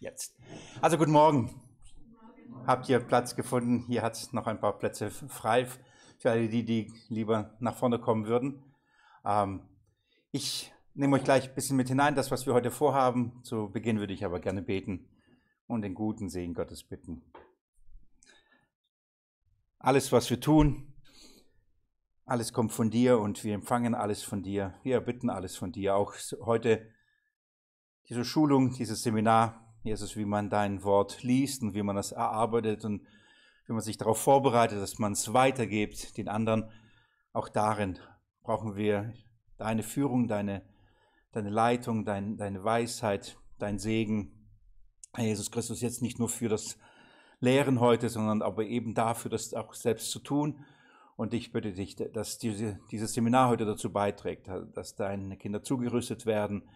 Jetzt. Also guten Morgen. Habt ihr Platz gefunden? Hier hat es noch ein paar Plätze frei für alle die, die lieber nach vorne kommen würden. Ähm, ich nehme euch gleich ein bisschen mit hinein, das, was wir heute vorhaben. Zu Beginn würde ich aber gerne beten und den guten Segen Gottes bitten. Alles, was wir tun, alles kommt von dir und wir empfangen alles von dir. Wir bitten alles von dir. Auch heute diese Schulung, dieses Seminar, Jesus, wie man dein Wort liest und wie man das erarbeitet und wie man sich darauf vorbereitet, dass man es weitergibt den anderen. Auch darin brauchen wir deine Führung, deine, deine Leitung, dein, deine Weisheit, dein Segen. Herr Jesus Christus, jetzt nicht nur für das Lehren heute, sondern aber eben dafür, das auch selbst zu tun. Und ich bitte dich, dass diese, dieses Seminar heute dazu beiträgt, dass deine Kinder zugerüstet werden,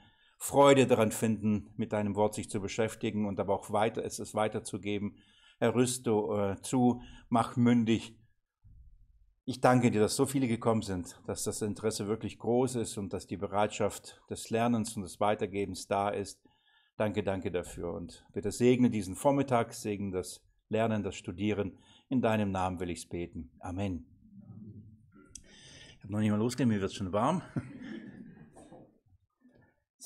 Freude daran finden, mit deinem Wort sich zu beschäftigen und aber auch weiter, es, es weiterzugeben. Herr, rüste äh, zu, mach mündig. Ich danke dir, dass so viele gekommen sind, dass das Interesse wirklich groß ist und dass die Bereitschaft des Lernens und des Weitergebens da ist. Danke, danke dafür. Und bitte segne diesen Vormittag, segne das Lernen, das Studieren. In deinem Namen will ich es beten. Amen. Ich habe noch nicht mal losgehen, mir wird es schon warm.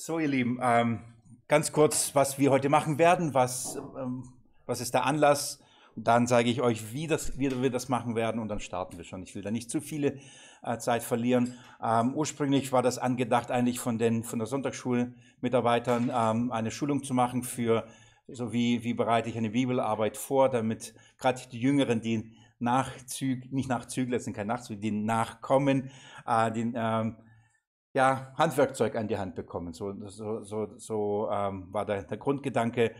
So, ihr Lieben, ähm, ganz kurz, was wir heute machen werden, was, ähm, was ist der Anlass? Und dann sage ich euch, wie, das, wie wir das machen werden und dann starten wir schon. Ich will da nicht zu viele äh, Zeit verlieren. Ähm, ursprünglich war das angedacht, eigentlich von den von der Sonntagsschulmitarbeitern ähm, eine Schulung zu machen für, so wie, wie bereite ich eine Bibelarbeit vor, damit gerade die Jüngeren, die Nachzüg, nicht Nachzügler, sind kein Nachzügler, die nachkommen, äh, die, ähm, ja, Handwerkzeug an die Hand bekommen. So, so, so, so ähm, war der, der, Grundgedanke.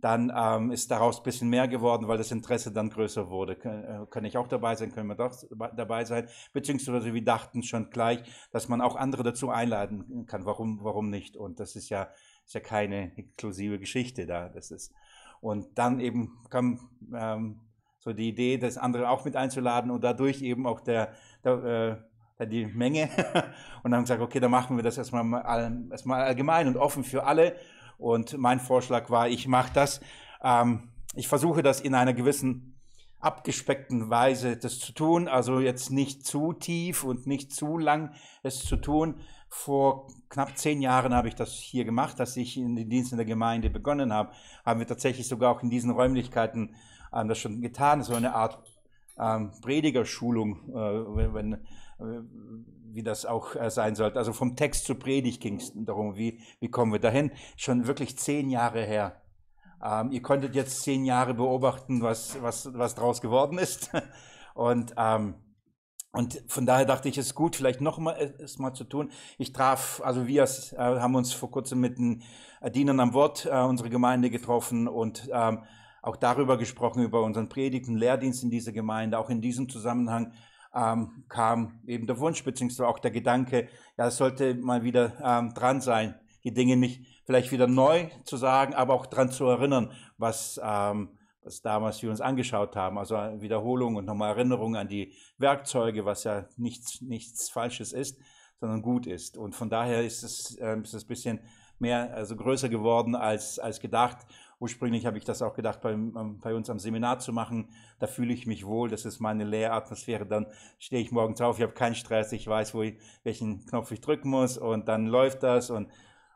Dann ähm, ist daraus ein bisschen mehr geworden, weil das Interesse dann größer wurde. Kann, äh, kann ich auch dabei sein, können wir doch dabei sein. Beziehungsweise wir dachten schon gleich, dass man auch andere dazu einladen kann. Warum, warum nicht? Und das ist ja, ist ja keine exklusive Geschichte da. Das ist. Und dann eben kam ähm, so die Idee, das andere auch mit einzuladen und dadurch eben auch der, der äh, die Menge und dann gesagt, okay, dann machen wir das erstmal, erstmal allgemein und offen für alle. Und mein Vorschlag war, ich mache das. Ähm, ich versuche das in einer gewissen abgespeckten Weise das zu tun, also jetzt nicht zu tief und nicht zu lang es zu tun. Vor knapp zehn Jahren habe ich das hier gemacht, dass ich in den Dienst in der Gemeinde begonnen habe. Haben wir tatsächlich sogar auch in diesen Räumlichkeiten ähm, das schon getan, so eine Art ähm, Predigerschulung, äh, wenn, wie das auch äh, sein sollte. Also vom Text zur Predigt ging es darum, wie, wie kommen wir dahin. Schon wirklich zehn Jahre her. Ähm, ihr konntet jetzt zehn Jahre beobachten, was, was, was draus geworden ist. Und, ähm, und von daher dachte ich, es ist gut, vielleicht noch mal äh, es mal zu tun. Ich traf, also wir äh, haben uns vor kurzem mit den Dienern am Wort, äh, unsere Gemeinde getroffen und ähm, auch darüber gesprochen, über unseren Predigten, Lehrdienst in dieser Gemeinde. Auch in diesem Zusammenhang ähm, kam eben der Wunsch, beziehungsweise auch der Gedanke, ja, es sollte mal wieder ähm, dran sein, die Dinge nicht vielleicht wieder neu zu sagen, aber auch dran zu erinnern, was, ähm, was damals wir uns angeschaut haben. Also Wiederholung und nochmal Erinnerung an die Werkzeuge, was ja nichts, nichts Falsches ist, sondern gut ist. Und von daher ist es, äh, ist es ein bisschen mehr, also größer geworden als, als gedacht. Ursprünglich habe ich das auch gedacht, bei, bei, uns am Seminar zu machen. Da fühle ich mich wohl, das ist meine Lehratmosphäre. Dann stehe ich morgens auf, ich habe keinen Stress, ich weiß, wo ich, welchen Knopf ich drücken muss und dann läuft das und,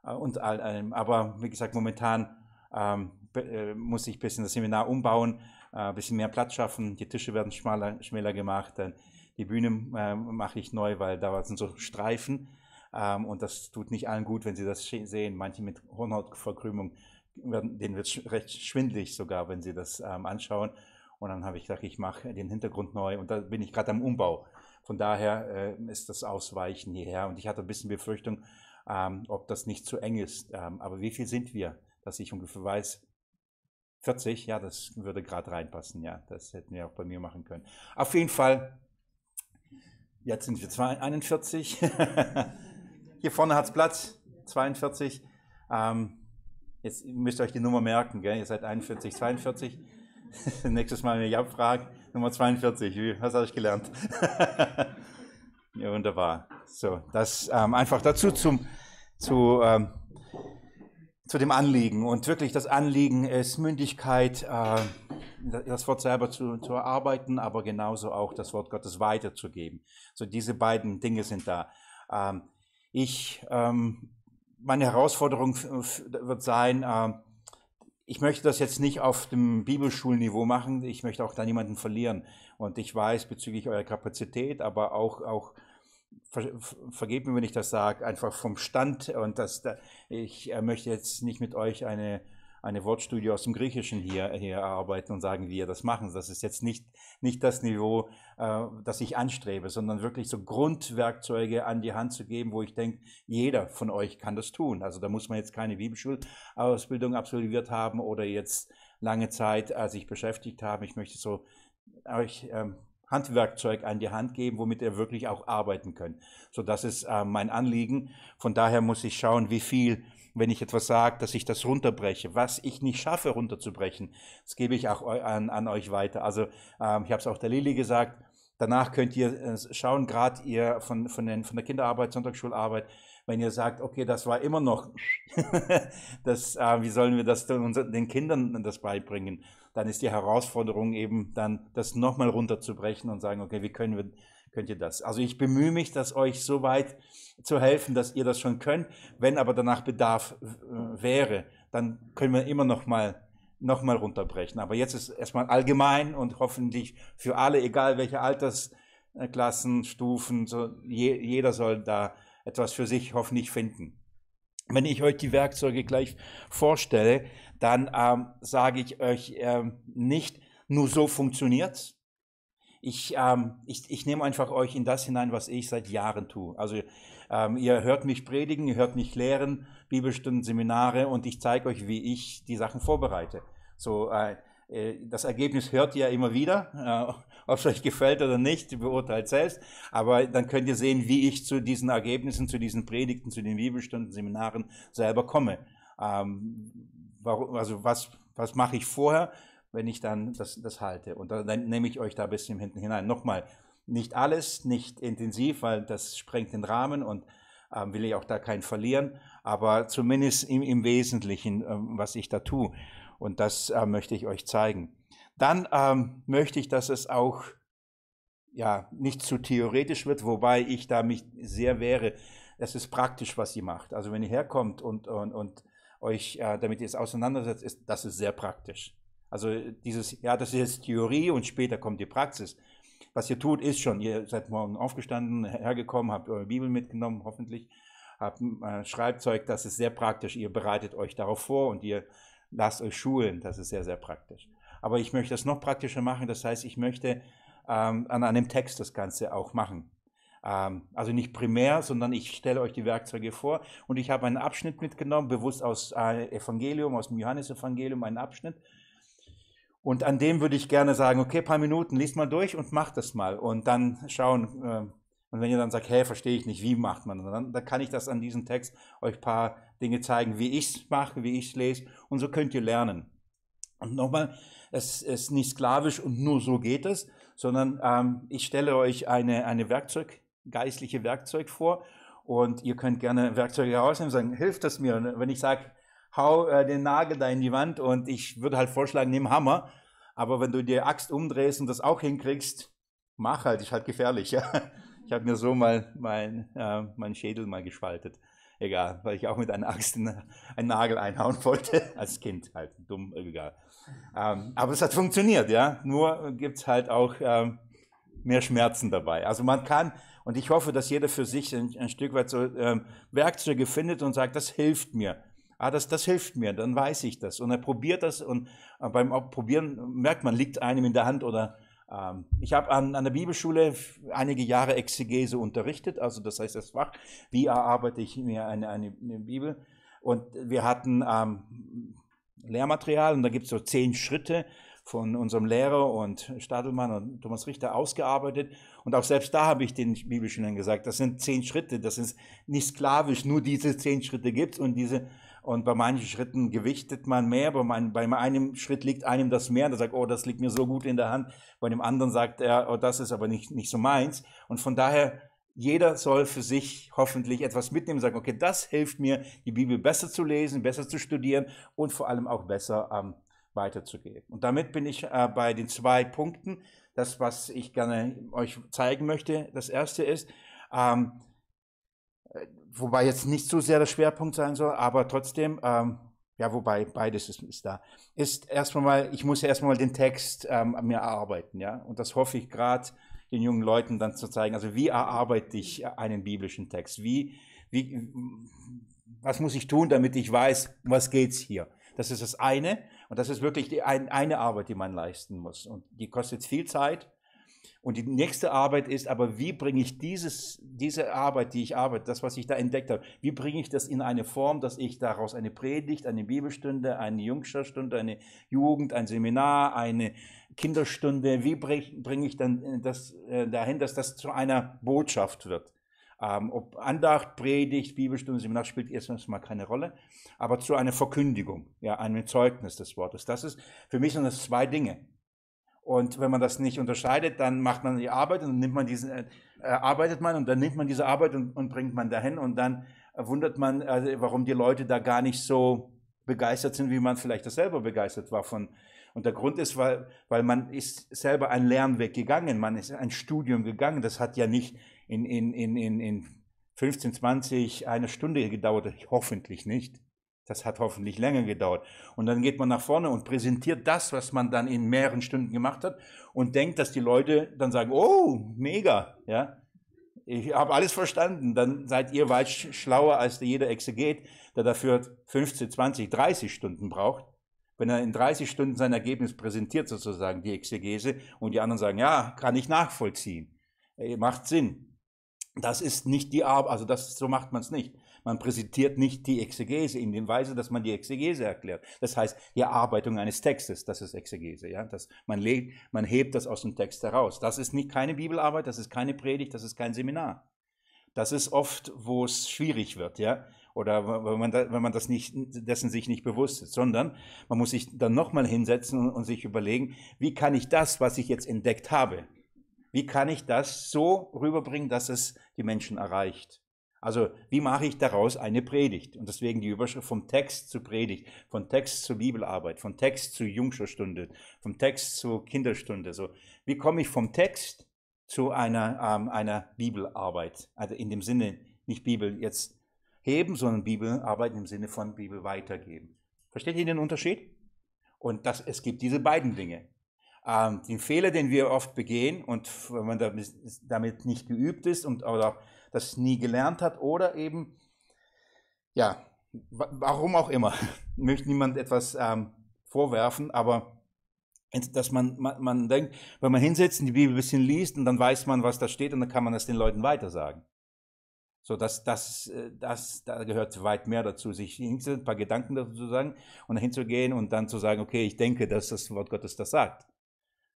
äh, und all allem. Aber wie gesagt, momentan ähm, äh, muss ich ein bisschen das Seminar umbauen, äh, ein bisschen mehr Platz schaffen. Die Tische werden schmaler, schmäler gemacht. Dann die Bühne äh, mache ich neu, weil da sind so Streifen. Ähm, und das tut nicht allen gut, wenn sie das sehen. Manche mit Hornhautverkrümmung denen wird recht schwindlig sogar, wenn sie das ähm, anschauen. Und dann habe ich gesagt, ich mache den Hintergrund neu und da bin ich gerade am Umbau. Von daher äh, ist das Ausweichen hierher und ich hatte ein bisschen Befürchtung, ähm, ob das nicht zu eng ist. Ähm, aber wie viel sind wir, dass ich ungefähr weiß? 40, ja, das würde gerade reinpassen, ja, das hätten wir auch bei mir machen können. Auf jeden Fall, jetzt sind wir 41. Hier vorne hat es Platz, 42. Ähm, Jetzt müsst ihr euch die Nummer merken, gell? ihr seid 41, 42. Nächstes Mal, wenn ihr abfragt, Nummer 42. Was habe ich gelernt? ja, wunderbar. So, das ähm, einfach dazu zum, zu, ähm, zu dem Anliegen. Und wirklich das Anliegen ist Mündigkeit, äh, das Wort selber zu, zu erarbeiten, aber genauso auch das Wort Gottes weiterzugeben. So diese beiden Dinge sind da. Ähm, ich, ähm, meine Herausforderung wird sein, äh, ich möchte das jetzt nicht auf dem Bibelschulniveau machen. Ich möchte auch da niemanden verlieren. Und ich weiß bezüglich eurer Kapazität, aber auch, auch ver, vergebt mir, wenn ich das sage, einfach vom Stand. Und das, ich äh, möchte jetzt nicht mit euch eine eine Wortstudie aus dem Griechischen hier, hier erarbeiten und sagen, wie ihr das machen. Das ist jetzt nicht, nicht das Niveau, äh, das ich anstrebe, sondern wirklich so Grundwerkzeuge an die Hand zu geben, wo ich denke, jeder von euch kann das tun. Also da muss man jetzt keine Bibelschulausbildung absolviert haben oder jetzt lange Zeit äh, sich beschäftigt haben. Ich möchte so euch ähm, Handwerkzeug an die Hand geben, womit ihr wirklich auch arbeiten könnt. So, das ist äh, mein Anliegen. Von daher muss ich schauen, wie viel wenn ich etwas sage, dass ich das runterbreche. Was ich nicht schaffe runterzubrechen, das gebe ich auch an, an euch weiter. Also ähm, ich habe es auch der Lili gesagt, danach könnt ihr äh, schauen, gerade ihr von, von, den, von der Kinderarbeit, Sonntagsschularbeit, wenn ihr sagt, okay, das war immer noch, das, äh, wie sollen wir das den Kindern das beibringen, dann ist die Herausforderung eben dann, das nochmal runterzubrechen und sagen, okay, wie können wir könnt ihr das. Also ich bemühe mich, das euch so weit zu helfen, dass ihr das schon könnt. Wenn aber danach Bedarf äh, wäre, dann können wir immer noch mal noch mal runterbrechen. Aber jetzt ist erstmal allgemein und hoffentlich für alle, egal welche Altersklassen, Stufen, so, je, jeder soll da etwas für sich hoffentlich finden. Wenn ich euch die Werkzeuge gleich vorstelle, dann ähm, sage ich euch ähm, nicht, nur so funktioniert's, ich, ähm, ich, ich nehme einfach euch in das hinein, was ich seit Jahren tue. Also ähm, ihr hört mich predigen, ihr hört mich lehren, Bibelstunden, Seminare und ich zeige euch, wie ich die Sachen vorbereite. So, äh, äh das Ergebnis hört ihr immer wieder, äh, ob es euch gefällt oder nicht, beurteilt selbst. Aber dann könnt ihr sehen, wie ich zu diesen Ergebnissen, zu diesen Predigten, zu den Bibelstunden, Seminaren selber komme. Ähm, warum, also was, was mache ich vorher? Wenn ich dann das, das halte. Und dann, dann nehme ich euch da ein bisschen hinten hinein. Nochmal, nicht alles, nicht intensiv, weil das sprengt den Rahmen und ähm, will ich auch da keinen verlieren, aber zumindest im, im Wesentlichen, ähm, was ich da tue. Und das äh, möchte ich euch zeigen. Dann ähm, möchte ich, dass es auch ja, nicht zu theoretisch wird, wobei ich da mich sehr wehre. Es ist praktisch, was ihr macht. Also wenn ihr herkommt und, und, und euch äh, damit jetzt auseinandersetzt, ist, das ist sehr praktisch. Also dieses, ja, das ist jetzt Theorie und später kommt die Praxis. Was ihr tut, ist schon, ihr seid morgen aufgestanden, hergekommen, habt eure Bibel mitgenommen, hoffentlich, habt äh, Schreibzeug, das ist sehr praktisch. Ihr bereitet euch darauf vor und ihr lasst euch schulen, das ist sehr, sehr praktisch. Aber ich möchte das noch praktischer machen, das heißt, ich möchte ähm, an einem Text das Ganze auch machen. Ähm, also nicht primär, sondern ich stelle euch die Werkzeuge vor und ich habe einen Abschnitt mitgenommen, bewusst aus äh, Evangelium, aus dem Johannesevangelium, einen Abschnitt und an dem würde ich gerne sagen, okay, paar Minuten, liest mal durch und macht das mal. Und dann schauen, äh, und wenn ihr dann sagt, hey, verstehe ich nicht, wie macht man das? Dann, dann kann ich das an diesem Text euch paar Dinge zeigen, wie ich es mache, wie ich es lese. Und so könnt ihr lernen. Und nochmal, es ist nicht sklavisch und nur so geht es, sondern ähm, ich stelle euch eine, eine Werkzeug, geistliche Werkzeug vor und ihr könnt gerne Werkzeuge herausnehmen und sagen, hilft das mir? Und wenn ich sage, hau äh, den Nagel da in die Wand und ich würde halt vorschlagen, nimm Hammer. Aber wenn du die Axt umdrehst und das auch hinkriegst, mach halt, ist halt gefährlich. Ja? Ich habe mir so mal mein, äh, meinen Schädel mal gespaltet. Egal, weil ich auch mit einer Axt einen Nagel einhauen wollte. Als Kind halt, dumm, egal. Ähm, aber es hat funktioniert, ja. Nur gibt es halt auch ähm, mehr Schmerzen dabei. Also man kann, und ich hoffe, dass jeder für sich ein, ein Stück weit so ähm, Werkzeuge findet und sagt, das hilft mir ah, das, das hilft mir, dann weiß ich das. Und er probiert das und äh, beim Probieren merkt man, liegt einem in der Hand oder ähm, ich habe an, an der Bibelschule einige Jahre Exegese unterrichtet, also das heißt das Fach, wie erarbeite ich mir eine, eine, eine Bibel. Und wir hatten ähm, Lehrmaterial und da gibt es so zehn Schritte von unserem Lehrer und Stadelmann und Thomas Richter ausgearbeitet. Und auch selbst da habe ich den Bibelschülern gesagt, das sind zehn Schritte, das ist nicht sklavisch, nur diese zehn Schritte gibt und diese und bei manchen Schritten gewichtet man mehr. Bei, mein, bei einem Schritt liegt einem das mehr. Und er sagt, oh, das liegt mir so gut in der Hand. Bei dem anderen sagt er, oh, das ist aber nicht, nicht so meins. Und von daher jeder soll für sich hoffentlich etwas mitnehmen sagen, okay, das hilft mir, die Bibel besser zu lesen, besser zu studieren und vor allem auch besser ähm, weiterzugeben. Und damit bin ich äh, bei den zwei Punkten. Das, was ich gerne euch zeigen möchte, das erste ist, ähm, äh, wobei jetzt nicht so sehr der Schwerpunkt sein soll, aber trotzdem, ähm, ja, wobei beides ist, ist, da, ist erstmal mal, ich muss erstmal den Text ähm, mir erarbeiten, ja, und das hoffe ich gerade den jungen Leuten dann zu zeigen, also wie erarbeite ich einen biblischen Text, wie, wie, was muss ich tun, damit ich weiß, was geht's hier. Das ist das eine. Und das ist wirklich die ein, eine Arbeit, die man leisten muss. Und die kostet viel Zeit und die nächste Arbeit ist aber, wie bringe ich dieses, diese Arbeit, die ich arbeite, das, was ich da entdeckt habe, wie bringe ich das in eine Form, dass ich daraus eine Predigt, eine Bibelstunde, eine Jungstunde, eine Jugend, ein Seminar, eine Kinderstunde, wie bringe ich dann das äh, dahin, dass das zu einer Botschaft wird? Ähm, ob Andacht, Predigt, Bibelstunde, Seminar spielt erstens mal keine Rolle, aber zu einer Verkündigung, ja, einem Zeugnis des Wortes. Das ist für mich sind das zwei Dinge. Und wenn man das nicht unterscheidet, dann macht man die Arbeit und dann nimmt man diese, äh, arbeitet man und dann nimmt man diese Arbeit und, und bringt man dahin und dann wundert man, äh, warum die Leute da gar nicht so begeistert sind, wie man vielleicht das selber begeistert war von. Und der Grund ist, weil, weil man ist selber einen Lernweg gegangen, man ist ein Studium gegangen. Das hat ja nicht in, in, in, in, in 15, 20, eine Stunde gedauert, hoffentlich nicht. Das hat hoffentlich länger gedauert. Und dann geht man nach vorne und präsentiert das, was man dann in mehreren Stunden gemacht hat und denkt, dass die Leute dann sagen, oh, mega, ja. Ich habe alles verstanden. Dann seid ihr weit schlauer als jeder Exeget, der dafür 15, 20, 30 Stunden braucht. Wenn er in 30 Stunden sein Ergebnis präsentiert, sozusagen die Exegese, und die anderen sagen, ja, kann ich nachvollziehen. Macht Sinn. Das ist nicht die Arbeit, also das, so macht man es nicht. Man präsentiert nicht die Exegese in dem Weise, dass man die Exegese erklärt. Das heißt, die Erarbeitung eines Textes, das ist Exegese. Ja? Das, man, legt, man hebt das aus dem Text heraus. Das ist nicht keine Bibelarbeit, das ist keine Predigt, das ist kein Seminar. Das ist oft, wo es schwierig wird, ja, oder wenn man, da, wenn man das nicht, dessen sich nicht bewusst ist, sondern man muss sich dann nochmal hinsetzen und, und sich überlegen, wie kann ich das, was ich jetzt entdeckt habe, wie kann ich das so rüberbringen, dass es die Menschen erreicht? Also wie mache ich daraus eine Predigt? Und deswegen die Überschrift vom Text zu Predigt, von Text zur Bibelarbeit, von Text zu Jungscherstunde, vom Text zur Kinderstunde. So, wie komme ich vom Text zu einer, ähm, einer Bibelarbeit? Also in dem Sinne nicht Bibel jetzt heben, sondern Bibelarbeit im Sinne von Bibel weitergeben. Versteht ihr den Unterschied? Und das, es gibt diese beiden Dinge. Ähm, den Fehler, den wir oft begehen und wenn man damit nicht geübt ist und oder das nie gelernt hat oder eben, ja, warum auch immer, möchte niemand etwas ähm, vorwerfen, aber dass man, man, man denkt, wenn man hinsetzt und die Bibel ein bisschen liest und dann weiß man, was da steht und dann kann man das den Leuten weitersagen. So, das, das, äh, das, da gehört weit mehr dazu, sich ein paar Gedanken dazu zu sagen und dahin zu gehen und dann zu sagen, okay, ich denke, dass das Wort Gottes das sagt.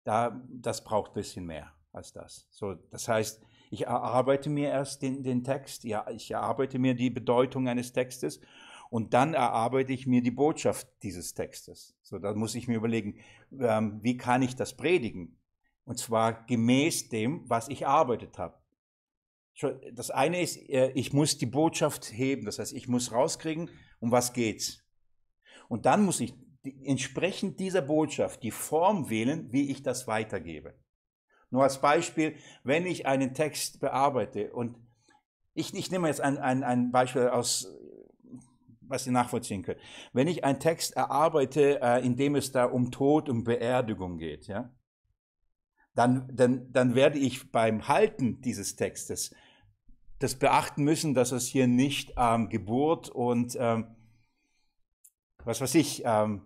Da, das braucht ein bisschen mehr als das. So, das heißt, ich erarbeite mir erst den, den Text, ja, ich erarbeite mir die Bedeutung eines Textes und dann erarbeite ich mir die Botschaft dieses Textes. So, da muss ich mir überlegen, ähm, wie kann ich das predigen? Und zwar gemäß dem, was ich erarbeitet habe. Das eine ist, äh, ich muss die Botschaft heben, das heißt, ich muss rauskriegen, um was geht's. Und dann muss ich entsprechend dieser Botschaft die Form wählen, wie ich das weitergebe. Nur als Beispiel, wenn ich einen Text bearbeite und ich, ich nehme jetzt ein, ein, ein Beispiel aus, was Sie nachvollziehen können. Wenn ich einen Text erarbeite, äh, in dem es da um Tod und Beerdigung geht, ja, dann, dann, dann werde ich beim Halten dieses Textes das beachten müssen, dass es hier nicht ähm, Geburt und ähm, was weiß ich, ähm,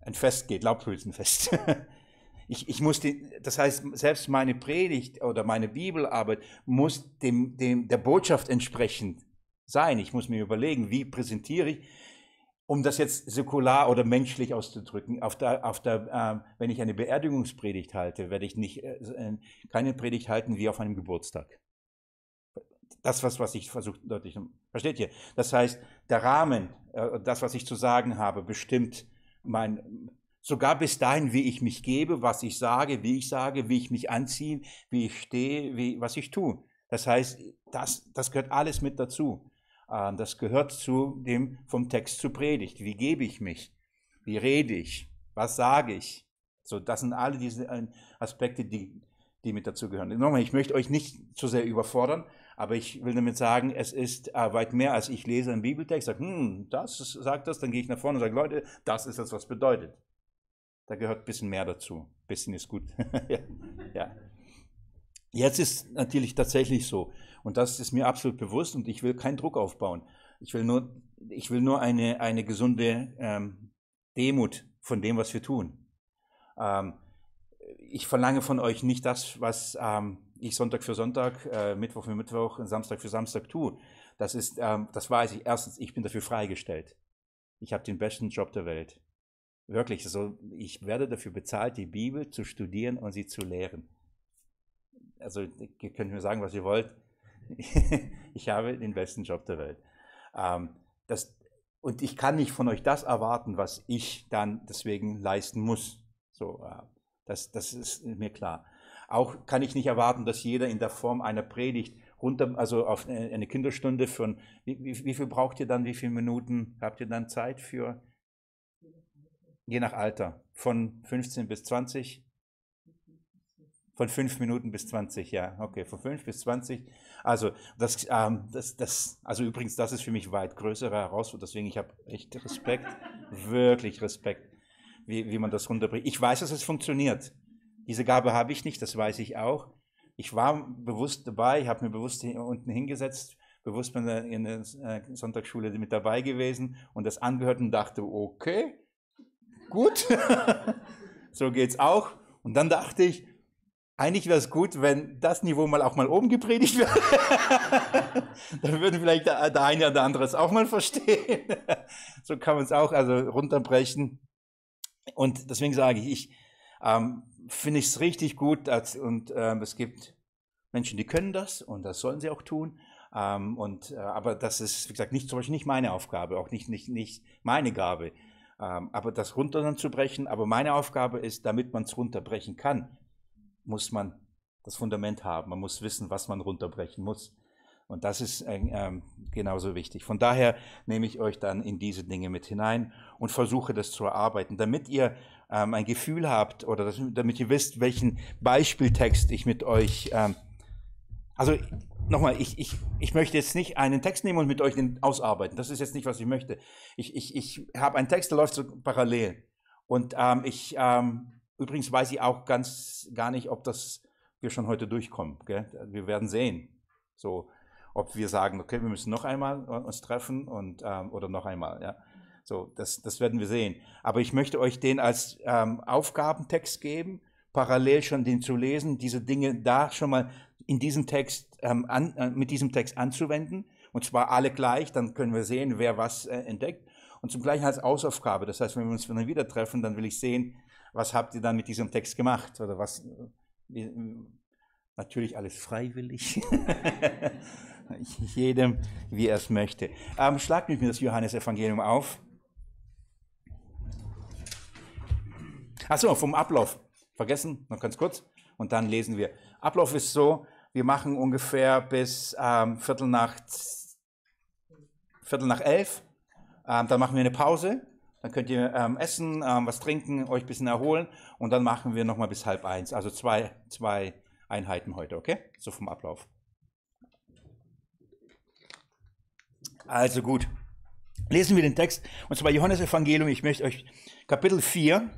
ein Fest geht, Laubhülsenfest. Ich, ich muss die, das heißt, selbst meine Predigt oder meine Bibelarbeit muss dem, dem, der Botschaft entsprechend sein. Ich muss mir überlegen, wie präsentiere ich, um das jetzt säkular oder menschlich auszudrücken. Auf der, auf der, äh, wenn ich eine Beerdigungspredigt halte, werde ich nicht, äh, keine Predigt halten wie auf einem Geburtstag. Das, was, was ich versuche deutlich, versteht ihr? Das heißt, der Rahmen, äh, das, was ich zu sagen habe, bestimmt mein, Sogar bis dahin, wie ich mich gebe, was ich sage, wie ich sage, wie ich mich anziehe, wie ich stehe, wie, was ich tue. Das heißt, das, das gehört alles mit dazu. Ähm, das gehört zu dem vom Text zur Predigt. Wie gebe ich mich? Wie rede ich? Was sage ich? So, das sind alle diese äh, Aspekte, die, die mit dazu gehören. Nochmal, ich möchte euch nicht zu sehr überfordern, aber ich will damit sagen, es ist äh, weit mehr, als ich lese einen Bibeltext, sage, hm, das sagt das, dann gehe ich nach vorne und sage, Leute, das ist das, was bedeutet. Da gehört ein bisschen mehr dazu. Ein bisschen ist gut. ja. Jetzt ist natürlich tatsächlich so, und das ist mir absolut bewusst, und ich will keinen Druck aufbauen. Ich will nur, ich will nur eine, eine gesunde ähm, Demut von dem, was wir tun. Ähm, ich verlange von euch nicht das, was ähm, ich Sonntag für Sonntag, äh, Mittwoch für Mittwoch und Samstag für Samstag tue. Das ist, ähm, das weiß ich. Erstens, ich bin dafür freigestellt. Ich habe den besten Job der Welt. Wirklich, so, ich werde dafür bezahlt, die Bibel zu studieren und sie zu lehren. Also, ihr könnt mir sagen, was ihr wollt. ich habe den besten Job der Welt. Ähm, das, und ich kann nicht von euch das erwarten, was ich dann deswegen leisten muss. So, äh, das, das ist mir klar. Auch kann ich nicht erwarten, dass jeder in der Form einer Predigt runter, also auf eine Kinderstunde von, wie, wie, wie viel braucht ihr dann, wie viele Minuten habt ihr dann Zeit für? Je nach Alter. Von 15 bis 20? Von 5 Minuten bis 20, ja. Okay, von 5 bis 20. Also, das, ähm, das, das, also übrigens, das ist für mich weit größere Herausforderung. Deswegen, ich habe echt Respekt, wirklich Respekt, wie, wie man das runterbringt. Ich weiß, dass es funktioniert. Diese Gabe habe ich nicht, das weiß ich auch. Ich war bewusst dabei, ich habe mir bewusst unten hingesetzt, bewusst in der, in der äh, Sonntagsschule mit dabei gewesen und das angehört und dachte, okay, gut, so geht's auch. Und dann dachte ich, eigentlich wäre es gut, wenn das Niveau mal auch mal oben gepredigt wird. dann würden vielleicht der, der eine oder andere es auch mal verstehen. so kann man es auch also runterbrechen. Und deswegen sage ich, ich ähm, finde es richtig gut dass, und ähm, es gibt Menschen, die können das und das sollen sie auch tun. Ähm, und, äh, aber das ist, wie gesagt, nicht zum Beispiel nicht meine Aufgabe, auch nicht, nicht, nicht meine Gabe. Ähm, aber das runterzubrechen, aber meine Aufgabe ist, damit man es runterbrechen kann, muss man das Fundament haben. Man muss wissen, was man runterbrechen muss. Und das ist äh, ähm, genauso wichtig. Von daher nehme ich euch dann in diese Dinge mit hinein und versuche das zu erarbeiten, damit ihr ähm, ein Gefühl habt oder das, damit ihr wisst, welchen Beispieltext ich mit euch. Ähm, also nochmal, ich, ich, ich möchte jetzt nicht einen Text nehmen und mit euch den ausarbeiten. Das ist jetzt nicht, was ich möchte. Ich, ich, ich habe einen Text, der läuft so parallel. Und ähm, ich, ähm, übrigens weiß ich auch ganz gar nicht, ob das wir schon heute durchkommen. Gell? Wir werden sehen. So, ob wir sagen, okay, wir müssen noch einmal uns treffen und ähm, oder noch einmal, ja. So, das, das werden wir sehen. Aber ich möchte euch den als ähm, Aufgabentext geben, parallel schon den zu lesen, diese Dinge da schon mal in diesem Text, ähm, an, äh, mit diesem Text anzuwenden. Und zwar alle gleich, dann können wir sehen, wer was äh, entdeckt. Und zum Gleichen als Ausaufgabe. Das heißt, wenn wir uns dann wieder treffen, dann will ich sehen, was habt ihr dann mit diesem Text gemacht? Oder was, wie, natürlich alles freiwillig. Jedem, wie er es möchte. Ähm, schlagt mit mir das Johannesevangelium auf. Achso, vom Ablauf. Vergessen, noch ganz kurz. Und dann lesen wir. Ablauf ist so, wir machen ungefähr bis ähm, Viertel, nach, Viertel nach elf. Ähm, dann machen wir eine Pause. Dann könnt ihr ähm, essen, ähm, was trinken, euch ein bisschen erholen. Und dann machen wir nochmal bis halb eins. Also zwei, zwei Einheiten heute, okay? So vom Ablauf. Also gut. Lesen wir den Text. Und zwar Johannes Evangelium. Ich möchte euch Kapitel 4,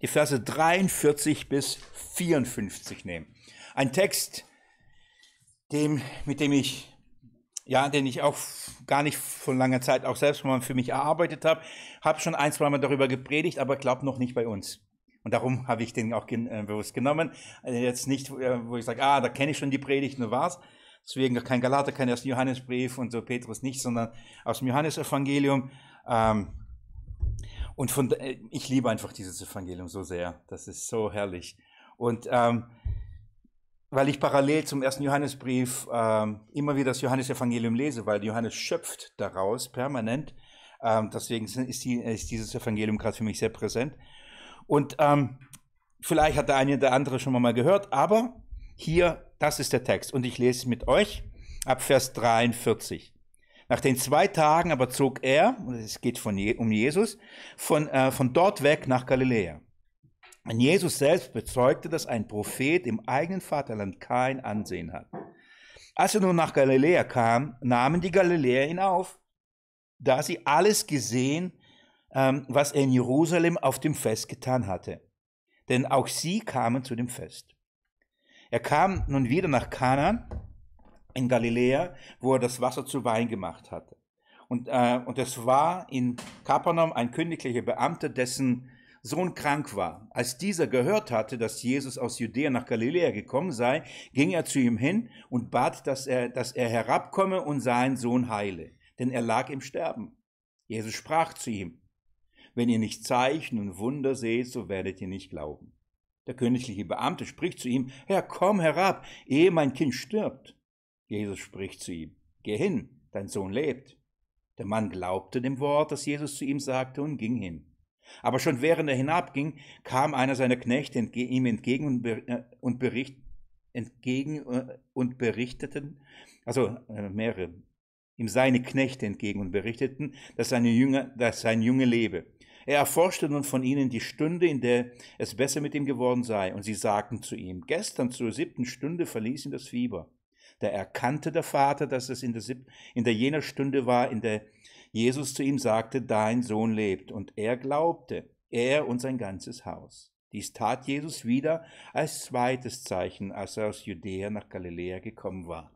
die Verse 43 bis 54 nehmen. Ein Text, dem, mit dem ich, ja, den ich auch gar nicht von langer Zeit auch selbst mal für mich erarbeitet habe, habe schon ein, zwei Mal darüber gepredigt, aber glaube noch nicht bei uns. Und darum habe ich den auch gen äh, bewusst genommen. Also jetzt nicht, äh, wo ich sage, ah, da kenne ich schon die Predigt, nur war's. Deswegen kein Galater, kein ersten Johannesbrief und so Petrus nicht, sondern aus dem Johannesevangelium. Ähm, und von, äh, ich liebe einfach dieses Evangelium so sehr. Das ist so herrlich. Und ähm, weil ich parallel zum ersten Johannesbrief ähm, immer wieder das Johannesevangelium lese, weil Johannes schöpft daraus permanent. Ähm, deswegen ist, die, ist dieses Evangelium gerade für mich sehr präsent. Und ähm, vielleicht hat der eine oder andere schon mal gehört, aber hier, das ist der Text. Und ich lese es mit euch ab Vers 43. Nach den zwei Tagen aber zog er, es geht von, um Jesus, von, äh, von dort weg nach Galiläa. Und Jesus selbst bezeugte, dass ein Prophet im eigenen Vaterland kein Ansehen hat. Als er nun nach Galiläa kam, nahmen die Galiläer ihn auf, da sie alles gesehen, ähm, was er in Jerusalem auf dem Fest getan hatte. Denn auch sie kamen zu dem Fest. Er kam nun wieder nach Kanaan in Galiläa, wo er das Wasser zu Wein gemacht hatte. Und, äh, und es war in Kapernaum ein königlicher Beamter, dessen Sohn krank war. Als dieser gehört hatte, dass Jesus aus Judäa nach Galiläa gekommen sei, ging er zu ihm hin und bat, dass er, dass er herabkomme und seinen Sohn heile, denn er lag im Sterben. Jesus sprach zu ihm, wenn ihr nicht Zeichen und Wunder seht, so werdet ihr nicht glauben. Der königliche Beamte spricht zu ihm, Herr, komm herab, ehe mein Kind stirbt. Jesus spricht zu ihm, Geh hin, dein Sohn lebt. Der Mann glaubte dem Wort, das Jesus zu ihm sagte, und ging hin. Aber schon während er hinabging, kam einer seiner Knechte entge ihm entgegen und, ber äh, und, bericht entgegen äh, und berichteten, also äh, mehrere, ihm seine Knechte entgegen und berichteten, dass, seine Jünger, dass sein Junge lebe. Er erforschte nun von ihnen die Stunde, in der es besser mit ihm geworden sei, und sie sagten zu ihm, gestern zur siebten Stunde verließ ihn das Fieber. Da erkannte der Vater, dass es in der, in der jener Stunde war, in der Jesus zu ihm sagte, dein Sohn lebt. Und er glaubte, er und sein ganzes Haus. Dies tat Jesus wieder als zweites Zeichen, als er aus Judäa nach Galiläa gekommen war.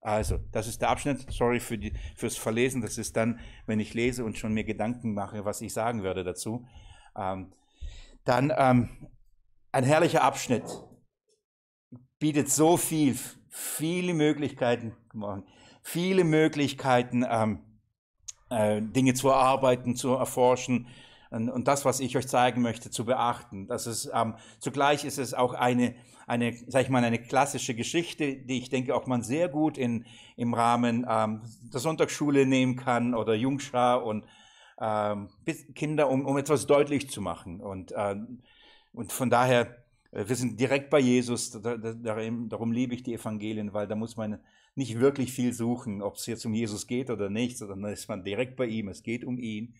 Also, das ist der Abschnitt. Sorry für die, fürs Verlesen. Das ist dann, wenn ich lese und schon mir Gedanken mache, was ich sagen würde dazu. Ähm, dann ähm, ein herrlicher Abschnitt. Bietet so viel, viele Möglichkeiten, viele Möglichkeiten, ähm, äh, Dinge zu erarbeiten, zu erforschen und, und, das, was ich euch zeigen möchte, zu beachten. Das ist, ähm, zugleich ist es auch eine, eine, sag ich mal, eine klassische Geschichte, die ich denke auch man sehr gut in, im Rahmen ähm, der Sonntagsschule nehmen kann oder Jungschar und ähm, Kinder, um, um etwas deutlich zu machen. Und, äh, und von daher, äh, wir sind direkt bei Jesus, darum, darum liebe ich die Evangelien, weil da muss man nicht wirklich viel suchen, ob es jetzt um Jesus geht oder nicht, sondern da ist man direkt bei ihm. Es geht um ihn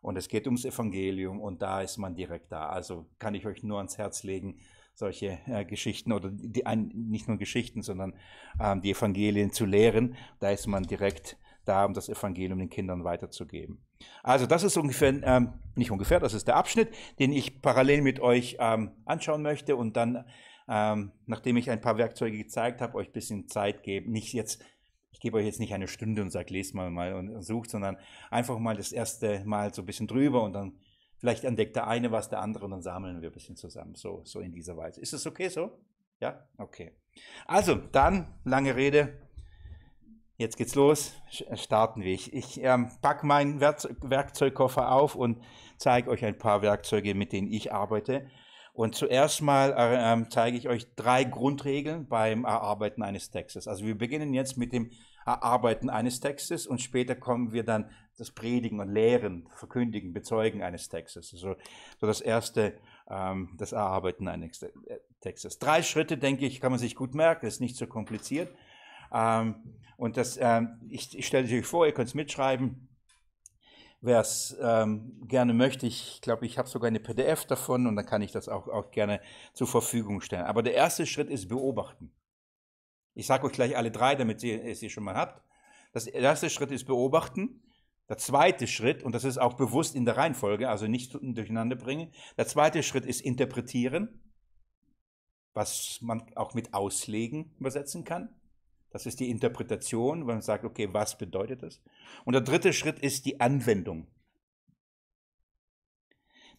und es geht ums Evangelium und da ist man direkt da. Also kann ich euch nur ans Herz legen, solche äh, Geschichten oder die, ein, nicht nur Geschichten, sondern ähm, die Evangelien zu lehren. Da ist man direkt da, um das Evangelium den Kindern weiterzugeben. Also das ist ungefähr, ähm, nicht ungefähr, das ist der Abschnitt, den ich parallel mit euch ähm, anschauen möchte und dann ähm, nachdem ich ein paar Werkzeuge gezeigt habe, euch ein bisschen Zeit geben. Nicht jetzt, ich gebe euch jetzt nicht eine Stunde und sage, lest mal mal und sucht, sondern einfach mal das erste Mal so ein bisschen drüber und dann vielleicht entdeckt der eine was, der andere und dann sammeln wir ein bisschen zusammen. So, so in dieser Weise. Ist das okay so? Ja? Okay. Also, dann, lange Rede. Jetzt geht's los. Starten wir. Ich, ich ähm, packe meinen Werkzeugkoffer auf und zeige euch ein paar Werkzeuge, mit denen ich arbeite. Und zuerst mal äh, ähm, zeige ich euch drei Grundregeln beim Erarbeiten eines Textes. Also wir beginnen jetzt mit dem Erarbeiten eines Textes und später kommen wir dann das Predigen und Lehren, Verkündigen, Bezeugen eines Textes. Also so das erste, ähm, das Erarbeiten eines äh, Textes. Drei Schritte, denke ich, kann man sich gut merken, ist nicht so kompliziert. Ähm, und das, ähm, ich, ich stelle euch vor, ihr könnt es mitschreiben. Wer es ähm, gerne möchte, ich glaube, ich habe sogar eine PDF davon und dann kann ich das auch, auch gerne zur Verfügung stellen. Aber der erste Schritt ist beobachten. Ich sage euch gleich alle drei, damit ihr es schon mal habt. Das erste Schritt ist beobachten. Der zweite Schritt, und das ist auch bewusst in der Reihenfolge, also nicht durcheinander bringen. Der zweite Schritt ist interpretieren, was man auch mit auslegen übersetzen kann. Das ist die Interpretation, wenn man sagt, okay, was bedeutet das? Und der dritte Schritt ist die Anwendung.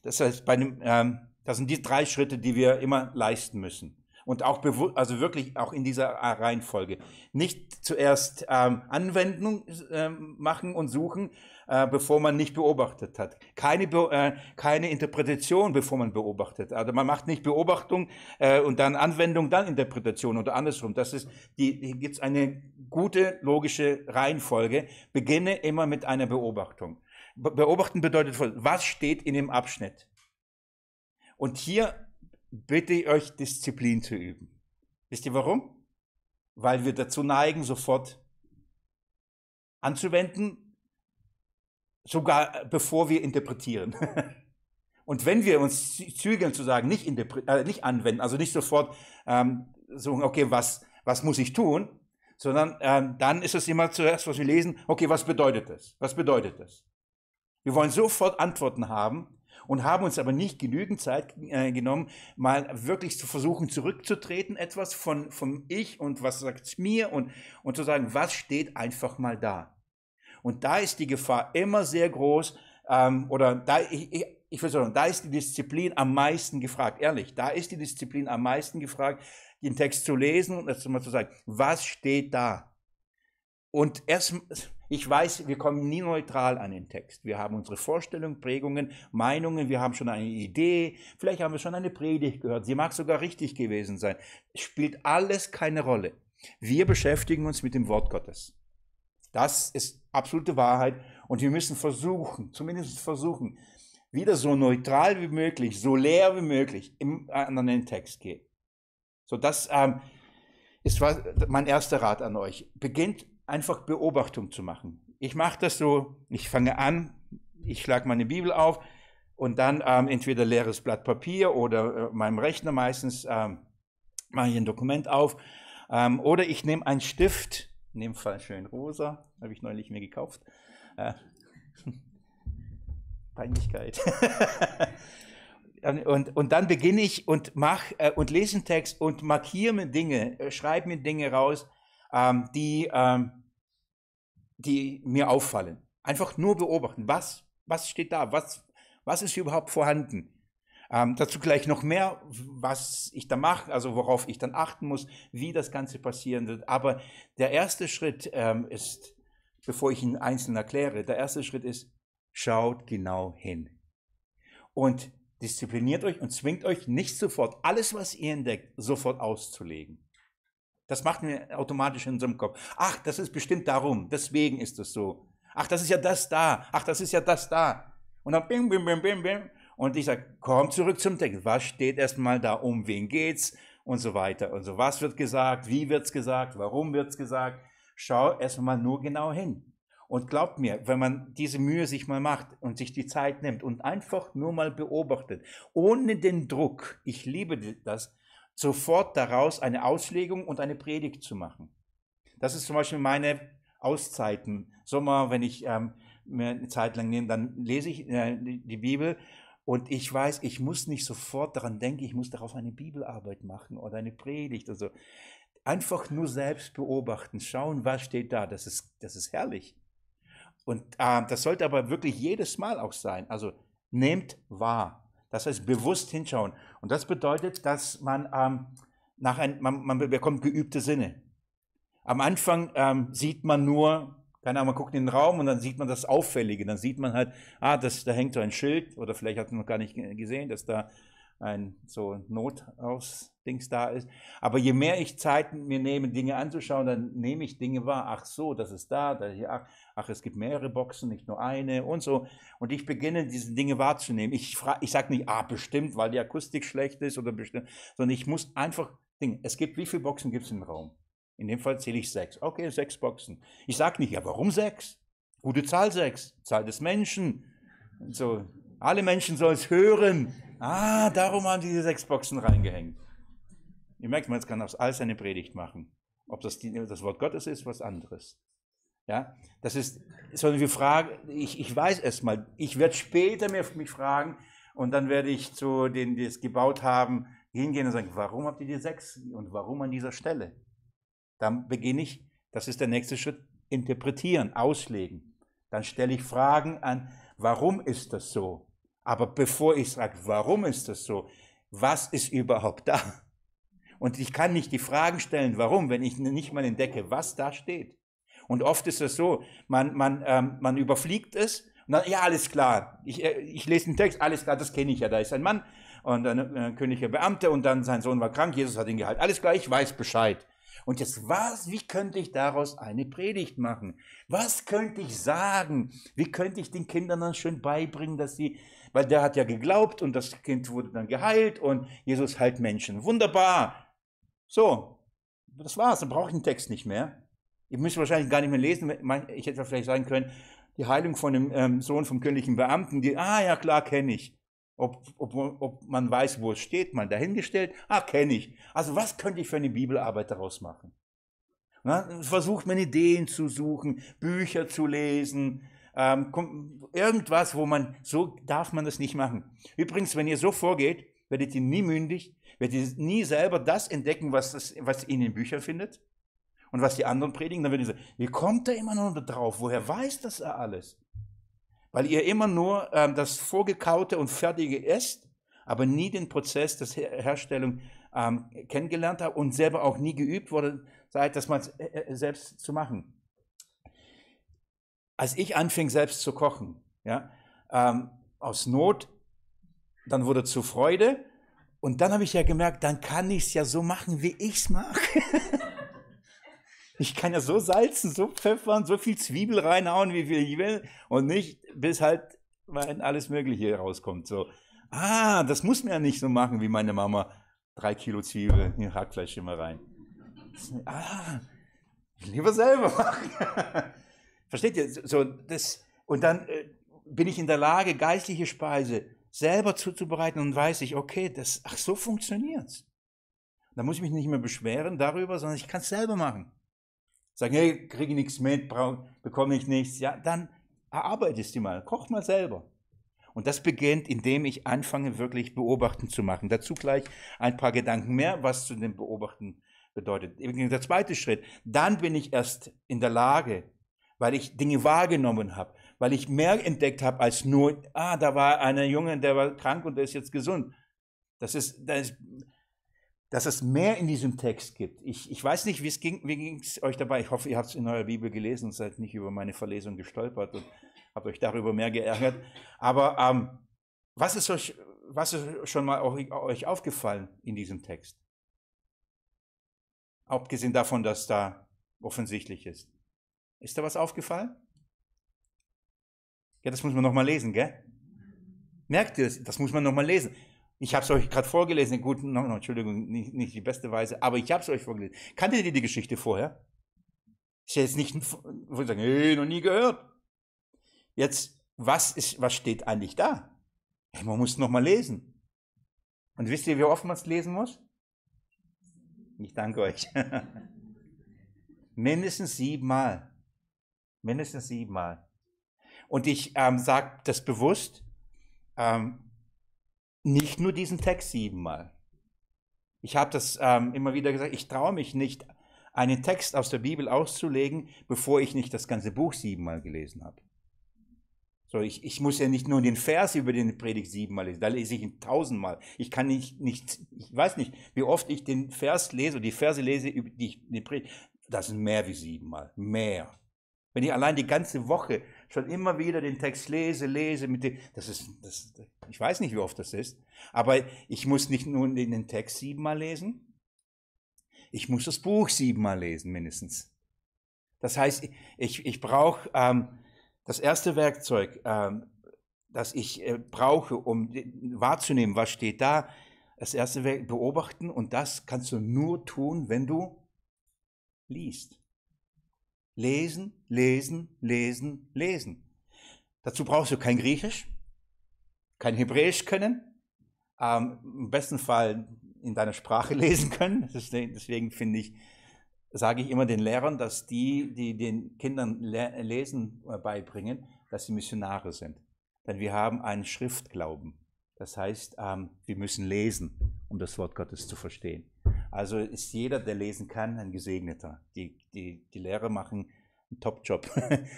Das heißt, bei dem, ähm, das sind die drei Schritte, die wir immer leisten müssen. Und auch also wirklich auch in dieser Reihenfolge. Nicht zuerst ähm, Anwendung äh, machen und suchen, äh, bevor man nicht beobachtet hat. Keine, Be äh, keine Interpretation, bevor man beobachtet. Also man macht nicht Beobachtung äh, und dann Anwendung, dann Interpretation oder andersrum. Das ist, die, hier gibt es eine gute logische Reihenfolge. Beginne immer mit einer Beobachtung. Beobachten bedeutet, was steht in dem Abschnitt? Und hier bitte ich euch, Disziplin zu üben. Wisst ihr warum? Weil wir dazu neigen, sofort anzuwenden, sogar bevor wir interpretieren. Und wenn wir uns zügeln zu sagen, nicht, äh, nicht anwenden, also nicht sofort ähm, sagen, okay, was, was muss ich tun, sondern ähm, dann ist es immer zuerst, was wir lesen, okay, was bedeutet das? Was bedeutet das? Wir wollen sofort Antworten haben und haben uns aber nicht genügend Zeit äh, genommen, mal wirklich zu versuchen, zurückzutreten, etwas von, vom Ich und was sagt es mir und, und zu sagen, was steht einfach mal da. Und da ist die Gefahr immer sehr groß, ähm, oder da, ich, ich, ich will sagen, da ist die Disziplin am meisten gefragt, ehrlich, da ist die Disziplin am meisten gefragt, den Text zu lesen und dazu mal zu sagen, was steht da? Und erst, ich weiß, wir kommen nie neutral an den Text. Wir haben unsere Vorstellungen, Prägungen, Meinungen, wir haben schon eine Idee, vielleicht haben wir schon eine Predigt gehört, sie mag sogar richtig gewesen sein. Es spielt alles keine Rolle. Wir beschäftigen uns mit dem Wort Gottes. Das ist absolute Wahrheit und wir müssen versuchen, zumindest versuchen, wieder so neutral wie möglich, so leer wie möglich im, an den Text gehen. So, das ähm, ist mein erster Rat an euch. Beginnt einfach Beobachtung zu machen. Ich mache das so, ich fange an, ich schlage meine Bibel auf und dann ähm, entweder leeres Blatt Papier oder äh, meinem Rechner meistens ähm, mache ich ein Dokument auf ähm, oder ich nehme einen Stift, in dem Fall schön rosa, habe ich neulich mir gekauft. Äh, Peinlichkeit. und, und dann beginne ich und mach äh, und lese einen Text und markiere mir Dinge, äh, schreibe mir Dinge raus, ähm, die, ähm, die mir auffallen. Einfach nur beobachten. Was, was steht da? Was, was ist überhaupt vorhanden? Ähm, dazu gleich noch mehr, was ich da mache, also worauf ich dann achten muss, wie das Ganze passieren wird. Aber der erste Schritt ähm, ist, bevor ich ihn einzeln erkläre, der erste Schritt ist, schaut genau hin. Und diszipliniert euch und zwingt euch nicht sofort alles, was ihr entdeckt, sofort auszulegen. Das macht mir automatisch in unserem Kopf. Ach, das ist bestimmt darum, deswegen ist es so. Ach, das ist ja das da. Ach, das ist ja das da. Und dann bim, bim, bim, bim, bim. Und ich sage, komm zurück zum Text. Was steht erstmal da? Um wen geht's? Und so weiter. Und so, was wird gesagt? Wie wird's gesagt? Warum wird's gesagt? Schau erstmal nur genau hin. Und glaubt mir, wenn man diese Mühe sich mal macht und sich die Zeit nimmt und einfach nur mal beobachtet, ohne den Druck, ich liebe das, sofort daraus eine Auslegung und eine Predigt zu machen. Das ist zum Beispiel meine Auszeiten. Sommer, wenn ich ähm, mir eine Zeit lang nehme, dann lese ich äh, die Bibel und ich weiß, ich muss nicht sofort daran denken, ich muss darauf eine Bibelarbeit machen oder eine Predigt. Also einfach nur selbst beobachten, schauen, was steht da. Das ist, das ist herrlich. Und äh, das sollte aber wirklich jedes Mal auch sein. Also nehmt wahr. Das heißt, bewusst hinschauen. Und das bedeutet, dass man, ähm, nach ein, man, man bekommt geübte Sinne. Am Anfang ähm, sieht man nur, keine Ahnung, man guckt in den Raum und dann sieht man das Auffällige. Dann sieht man halt, ah, das, da hängt so ein Schild oder vielleicht hat man noch gar nicht gesehen, dass da ein so Notausdings da ist. Aber je mehr ich Zeit mir nehme, Dinge anzuschauen, dann nehme ich Dinge wahr. Ach so, das ist da, da hier, ach, ach, es gibt mehrere Boxen, nicht nur eine und so. Und ich beginne, diese Dinge wahrzunehmen. Ich, ich sage nicht, ah, bestimmt, weil die Akustik schlecht ist oder bestimmt, sondern ich muss einfach Dinge. Es gibt, wie viele Boxen gibt es im Raum? In dem Fall zähle ich sechs. Okay, sechs Boxen. Ich sage nicht, ja, warum sechs? Gute Zahl sechs, Zahl des Menschen. Und so, alle Menschen sollen es hören. Ah, darum haben diese sechs Boxen reingehängt. Ihr merkt, man kann aus alles eine Predigt machen. Ob das die, das Wort Gottes ist, was anderes. Ja, das ist, sondern wir fragen, ich, ich weiß es mal, ich werde später mir mich fragen und dann werde ich zu denen, die es gebaut haben, hingehen und sagen, warum habt ihr die sechs und warum an dieser Stelle? Dann beginne ich, das ist der nächste Schritt, interpretieren, auslegen. Dann stelle ich Fragen an, warum ist das so? Aber bevor ich sage, warum ist das so, was ist überhaupt da? Und ich kann nicht die Fragen stellen, warum, wenn ich nicht mal entdecke, was da steht. Und oft ist es so, man, man, ähm, man überfliegt es und dann, ja, alles klar, ich, äh, ich lese den Text, alles klar, das kenne ich ja, da ist ein Mann und ein äh, königlicher Beamter und dann sein Sohn war krank, Jesus hat ihn geheilt. Alles klar, ich weiß Bescheid. Und jetzt, was, wie könnte ich daraus eine Predigt machen? Was könnte ich sagen? Wie könnte ich den Kindern dann schön beibringen, dass sie, weil der hat ja geglaubt und das Kind wurde dann geheilt und Jesus heilt Menschen. Wunderbar. So, das war's, dann brauche ich den Text nicht mehr. Ihr müsst wahrscheinlich gar nicht mehr lesen. Ich hätte vielleicht sagen können, die Heilung von dem ähm, Sohn vom königlichen Beamten, die, ah ja klar, kenne ich. Ob, ob, ob man weiß, wo es steht, mal dahingestellt, ah, kenne ich. Also was könnte ich für eine Bibelarbeit daraus machen? Na, versucht man Ideen zu suchen, Bücher zu lesen, ähm, irgendwas, wo man, so darf man das nicht machen. Übrigens, wenn ihr so vorgeht, werdet ihr nie mündig, werdet ihr nie selber das entdecken, was, das, was ihr in den Büchern findet und was die anderen predigen. Dann werdet ihr sagen, wie kommt er immer nur drauf? Woher weiß das alles? Weil ihr immer nur ähm, das Vorgekaute und Fertige esst, aber nie den Prozess der Herstellung ähm, kennengelernt habt und selber auch nie geübt wurde, seid, das mal äh, äh, selbst zu machen. Als ich anfing, selbst zu kochen, ja, ähm, aus Not, dann wurde zu Freude und dann habe ich ja gemerkt, dann kann ich es ja so machen, wie ich es mache. Ich kann ja so salzen, so pfeffern, so viel Zwiebel reinhauen, wie viel ich will. Und nicht, bis halt alles Mögliche rauskommt. So, ah, das muss man ja nicht so machen, wie meine Mama. Drei Kilo Zwiebel, hier Hackfleisch immer rein. Ah, lieber selber machen. Versteht ihr? So, das, und dann äh, bin ich in der Lage, geistliche Speise selber zuzubereiten und weiß ich, okay, das, ach, so funktioniert's. Da muss ich mich nicht mehr beschweren darüber, sondern ich kann es selber machen sagen, hey, kriege ich nichts mit, bekomme ich nichts, ja, dann erarbeitest du mal, koch mal selber. Und das beginnt, indem ich anfange, wirklich beobachten zu machen. Dazu gleich ein paar Gedanken mehr, was zu dem Beobachten bedeutet. Der zweite Schritt, dann bin ich erst in der Lage, weil ich Dinge wahrgenommen habe, weil ich mehr entdeckt habe als nur, ah, da war einer Junge, der war krank und der ist jetzt gesund. Das ist, das ist dass es mehr in diesem Text gibt. Ich, ich weiß nicht, wie es ging, wie ging es euch dabei. Ich hoffe, ihr habt es in eurer Bibel gelesen und seid nicht über meine Verlesung gestolpert und habt euch darüber mehr geärgert. Aber ähm, was ist euch, was ist schon mal euch aufgefallen in diesem Text? Abgesehen davon, dass da offensichtlich ist. Ist da was aufgefallen? Ja, das muss man nochmal lesen, gell? Merkt ihr das? Das muss man nochmal lesen. Ich habe es euch gerade vorgelesen, gut, no, no, Entschuldigung, nicht, nicht, die beste Weise, aber ich habe es euch vorgelesen. Kanntet ihr die Geschichte vorher? Ist ja jetzt nicht, wo ich sagen, hey, noch nie gehört. Jetzt, was, ist, was steht eigentlich da? Hey, man muss noch mal lesen. Und wisst ihr, wie oft man es lesen muss? Ich danke euch. Mindestens siebenmal. Mindestens siebenmal. Und ich ähm, sage das bewusst, ähm, nicht nur diesen Text siebenmal. Ich habe das ähm, immer wieder gesagt, ich traue mich nicht, einen Text aus der Bibel auszulegen, bevor ich nicht das ganze Buch siebenmal gelesen habe. So, ich, ich muss ja nicht nur den Vers über den Predigt siebenmal lesen, da lese ich ihn tausendmal. Ich kann nicht, nicht, ich weiß nicht, wie oft ich den Vers lese oder die Verse lese, über die, die Predigt. Das sind mehr wie siebenmal, mehr. Wenn ich allein die ganze Woche schon immer wieder den Text lese, lese, mit dem, das ist, das, ich weiß nicht, wie oft das ist, aber ich muss nicht nur den Text siebenmal lesen, ich muss das Buch siebenmal lesen, mindestens. Das heißt, ich, ich brauche ähm, das erste Werkzeug, ähm, das ich äh, brauche, um wahrzunehmen, was steht da. Das erste Werk beobachten und das kannst du nur tun, wenn du liest. Lesen, lesen, lesen, lesen. Dazu brauchst du kein Griechisch, kein Hebräisch können, ähm, im besten Fall in deiner Sprache lesen können. Deswegen finde ich, sage ich immer den Lehrern, dass die, die den Kindern Lesen äh, beibringen, dass sie Missionare sind. Denn wir haben einen Schriftglauben. Das heißt, ähm, wir müssen lesen, um das Wort Gottes zu verstehen. Also ist jeder, der lesen kann, ein Gesegneter. Die, die, die Lehrer machen einen Top-Job.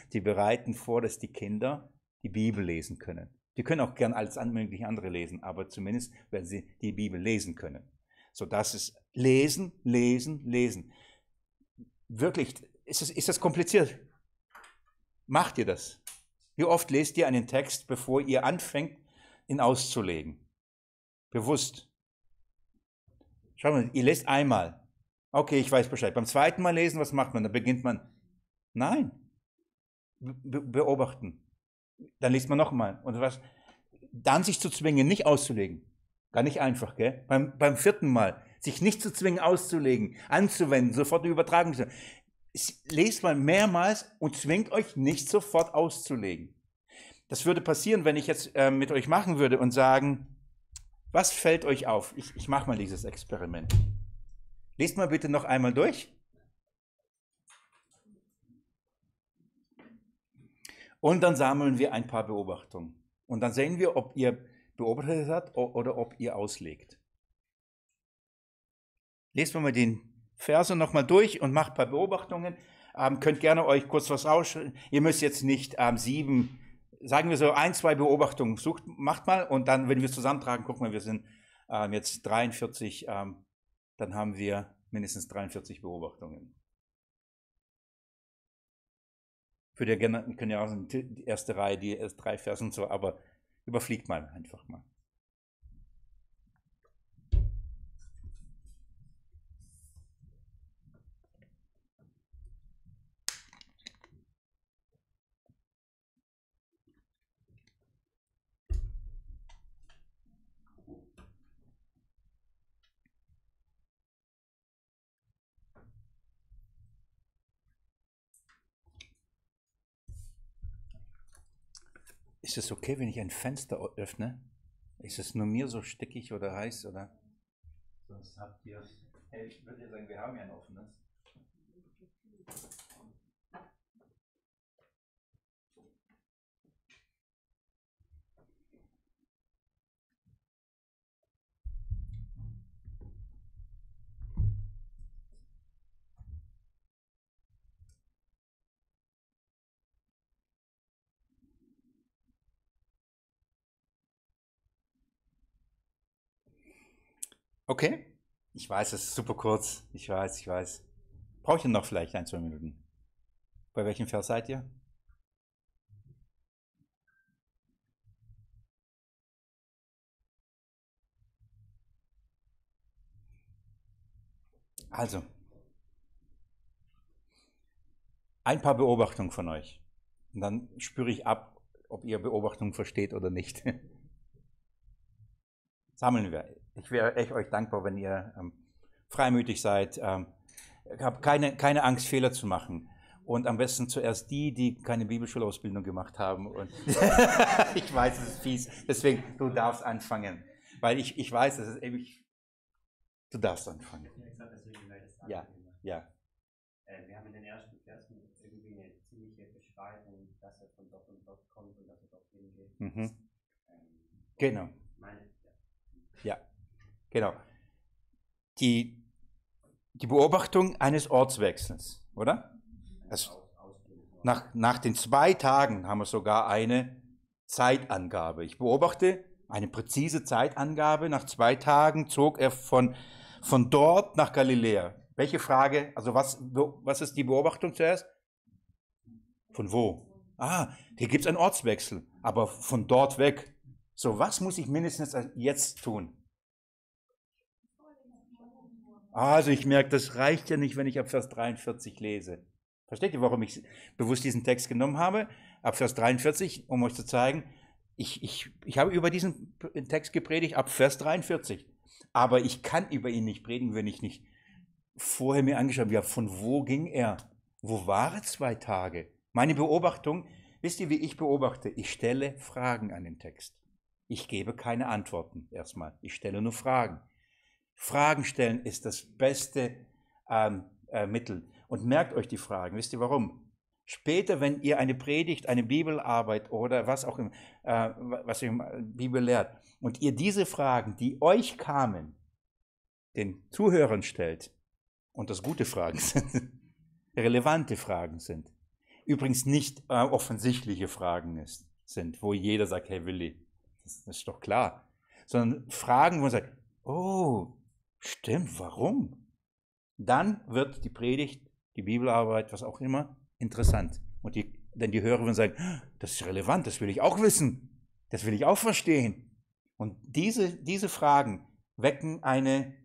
Die bereiten vor, dass die Kinder die Bibel lesen können. Die können auch gern alles mögliche andere lesen, aber zumindest werden sie die Bibel lesen können. So das ist lesen, lesen, lesen. Wirklich, ist das, ist das kompliziert? Macht ihr das? Wie oft lest ihr einen Text, bevor ihr anfängt, ihn auszulegen? Bewusst. Schau mal, ihr lest einmal Okay, ich weiß Bescheid. Beim zweiten Mal lesen, was macht man? Da beginnt man, nein, be beobachten. Dann liest man nochmal. Und was? Dann sich zu zwingen, nicht auszulegen. Gar nicht einfach, gell? Beim, beim vierten Mal, sich nicht zu zwingen, auszulegen, anzuwenden, sofort eine Übertragung Lest mal mehrmals und zwingt euch nicht sofort auszulegen. Das würde passieren, wenn ich jetzt äh, mit euch machen würde und sagen, was fällt euch auf? Ich, ich mache mal dieses Experiment. Lest mal bitte noch einmal durch. Und dann sammeln wir ein paar Beobachtungen. Und dann sehen wir, ob ihr beobachtet habt oder ob ihr auslegt. Lest mal den Verse nochmal durch und macht ein paar Beobachtungen. Ähm, könnt gerne euch kurz was ausschreiben. Ihr müsst jetzt nicht ähm, sieben, sagen wir so ein, zwei Beobachtungen sucht, macht mal und dann, wenn wir es zusammentragen, gucken wir, wir sind ähm, jetzt 43, ähm, dann haben wir mindestens 43 Beobachtungen. Für die können ja auch die erste Reihe, die erst drei Vers und so, aber überfliegt mal einfach mal. Ist es okay, wenn ich ein Fenster öffne? Ist es nur mir so stickig oder heiß oder? Sonst habt ihr, hey, ich würde sagen, wir haben ja ein offenes. Okay. Ich weiß, es ist super kurz. Ich weiß, ich weiß. Brauche ich noch vielleicht ein, zwei Minuten? Bei welchem Vers seid ihr? Also, ein paar Beobachtungen von euch. Und dann spüre ich ab, ob ihr Beobachtungen versteht oder nicht. Sammeln wir. Ich wäre echt euch dankbar, wenn ihr ähm, freimütig seid. Ähm, habt keine, keine Angst, Fehler zu machen. Und am besten zuerst die, die keine Bibelschulausbildung gemacht haben. Und ich weiß, es ist fies. Deswegen, du darfst anfangen. Weil ich, ich weiß, es ist ewig. Du darfst anfangen. Ja, ja. Äh, wir haben in den ersten Versen irgendwie eine ziemliche Beschreibung, dass er von dort und dort kommt und dass er dort hingeht. Mhm. Ähm, genau. Genau. Die, die Beobachtung eines Ortswechsels, oder? Das, nach, nach den zwei Tagen haben wir sogar eine Zeitangabe. Ich beobachte eine präzise Zeitangabe. Nach zwei Tagen zog er von, von dort nach Galiläa. Welche Frage? Also was, was ist die Beobachtung zuerst? Von wo? Ah, hier gibt es einen Ortswechsel, aber von dort weg. So, was muss ich mindestens jetzt tun? Also ich merke, das reicht ja nicht, wenn ich ab Vers 43 lese. Versteht ihr, warum ich bewusst diesen Text genommen habe? Ab Vers 43, um euch zu zeigen, ich, ich, ich habe über diesen Text gepredigt, ab Vers 43. Aber ich kann über ihn nicht predigen, wenn ich nicht vorher mir angeschaut habe, von wo ging er? Wo war er zwei Tage? Meine Beobachtung, wisst ihr, wie ich beobachte? Ich stelle Fragen an den Text. Ich gebe keine Antworten erstmal. Ich stelle nur Fragen. Fragen stellen ist das beste ähm, äh, Mittel. Und merkt euch die Fragen. Wisst ihr warum? Später, wenn ihr eine Predigt, eine Bibelarbeit oder was auch immer, äh, was ihr Bibel lehrt, und ihr diese Fragen, die euch kamen, den Zuhörern stellt, und das gute Fragen sind, relevante Fragen sind, übrigens nicht äh, offensichtliche Fragen ist, sind, wo jeder sagt, hey Willi, das ist doch klar, sondern Fragen, wo man sagt, oh, Stimmt, warum? Dann wird die Predigt, die Bibelarbeit, was auch immer, interessant. Und die, denn die Hörer werden sagen, das ist relevant, das will ich auch wissen, das will ich auch verstehen. Und diese, diese Fragen wecken, eine,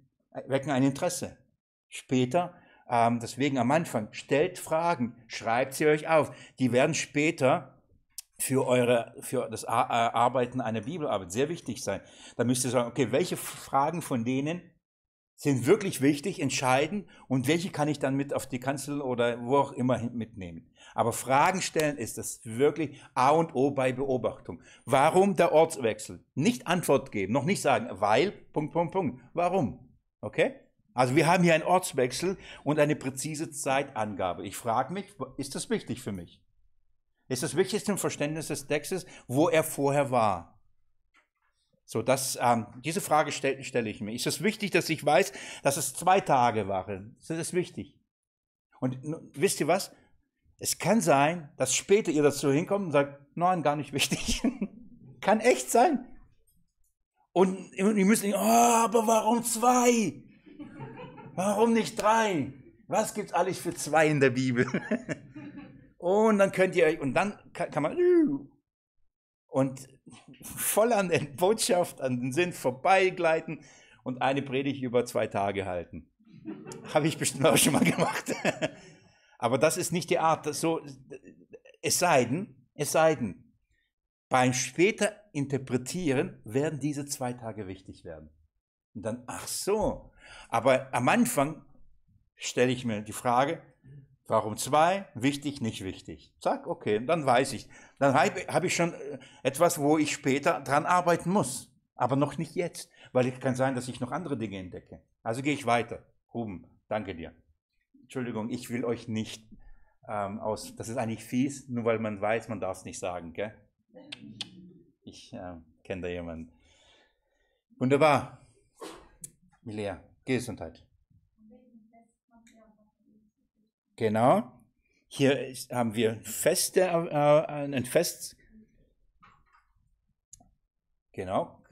wecken ein Interesse. Später, ähm, deswegen am Anfang, stellt Fragen, schreibt sie euch auf. Die werden später für, eure, für das Arbeiten einer Bibelarbeit sehr wichtig sein. Da müsst ihr sagen, okay, welche Fragen von denen sind wirklich wichtig, entscheidend und welche kann ich dann mit auf die Kanzel oder wo auch immer mitnehmen. Aber Fragen stellen ist das wirklich A und O bei Beobachtung. Warum der Ortswechsel? Nicht Antwort geben, noch nicht sagen, weil, Punkt, Punkt, Punkt. Warum? Okay? Also wir haben hier einen Ortswechsel und eine präzise Zeitangabe. Ich frage mich, ist das wichtig für mich? Ist das wichtig zum Verständnis des Textes, wo er vorher war? So, das, ähm, diese Frage stelle stell ich mir. Ist es wichtig, dass ich weiß, dass es zwei Tage waren? Ist das wichtig? Und wisst ihr was? Es kann sein, dass später ihr dazu hinkommt und sagt, nein, gar nicht wichtig. kann echt sein. Und, und ihr müsst nicht, oh, aber warum zwei? Warum nicht drei? Was gibt's alles für zwei in der Bibel? und dann könnt ihr und dann kann, kann man, und voll an der Botschaft, an den Sinn vorbeigleiten und eine Predigt über zwei Tage halten. Habe ich bestimmt auch schon mal gemacht. Aber das ist nicht die Art, so, es sei denn, es sei denn, beim später Interpretieren werden diese zwei Tage wichtig werden. Und dann, ach so. Aber am Anfang stelle ich mir die Frage, Warum zwei? Wichtig, nicht wichtig. Zack, okay, dann weiß ich. Dann habe ich schon äh, etwas, wo ich später dran arbeiten muss. Aber noch nicht jetzt, weil es kann sein, dass ich noch andere Dinge entdecke. Also gehe ich weiter. Ruben, danke dir. Entschuldigung, ich will euch nicht ähm, aus. Das ist eigentlich fies, nur weil man weiß, man darf es nicht sagen, gell? Ich äh, kenne da jemanden. Wunderbar. Milea, Gesundheit. Genau. Hier ist, haben wir Feste, äh, ein Fest. Genau.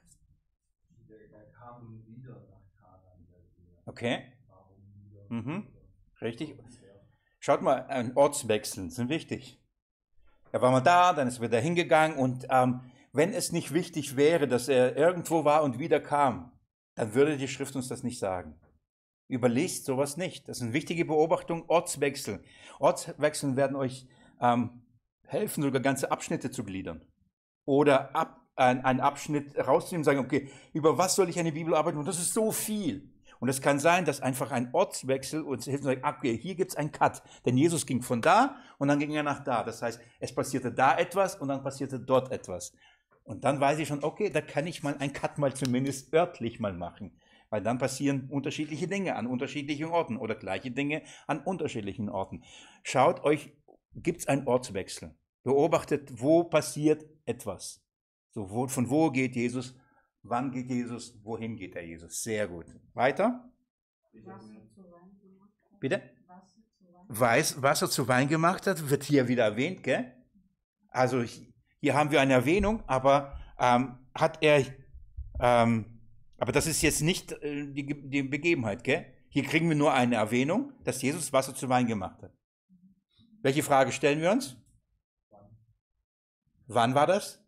Okay. Mhm. Richtig. Schaut mal, ein Ortswechsel sind wichtig. Er war mal da, dann ist er wieder hingegangen und ähm, wenn es nicht wichtig wäre, dass er irgendwo war und wieder kam, dann würde die Schrift uns das nicht sagen. Überlest sowas nicht. Das ist eine wichtige Beobachtung. Ortswechsel. Ortswechseln werden euch ähm, helfen, sogar ganze Abschnitte zu gliedern. Oder ab, ein, einen Abschnitt rauszunehmen und sagen, okay, über was soll ich eine Bibel arbeiten? Und das ist so viel. Und es kann sein, dass einfach ein Ortswechsel uns hilft und sagt, okay, hier gibt es einen Cut. Denn Jesus ging von da und dann ging er nach da. Das heißt, es passierte da etwas und dann passierte dort etwas. Und dann weiß ich schon, okay, da kann ich mal einen Cut mal zumindest örtlich mal machen weil dann passieren unterschiedliche Dinge an unterschiedlichen Orten oder gleiche Dinge an unterschiedlichen Orten. Schaut euch, gibt es einen Ortswechsel? Beobachtet, wo passiert etwas? So, wo, von wo geht Jesus? Wann geht Jesus? Wohin geht der Jesus? Sehr gut. Weiter? Bitte? Weiß, Wasser zu Wein gemacht hat, wird hier wieder erwähnt, gell? Also hier haben wir eine Erwähnung, aber ähm, hat er ähm, aber das ist jetzt nicht äh, die, die Begebenheit, gell? Hier kriegen wir nur eine Erwähnung, dass Jesus Wasser zu Wein gemacht hat. Welche Frage stellen wir uns? Wann war das?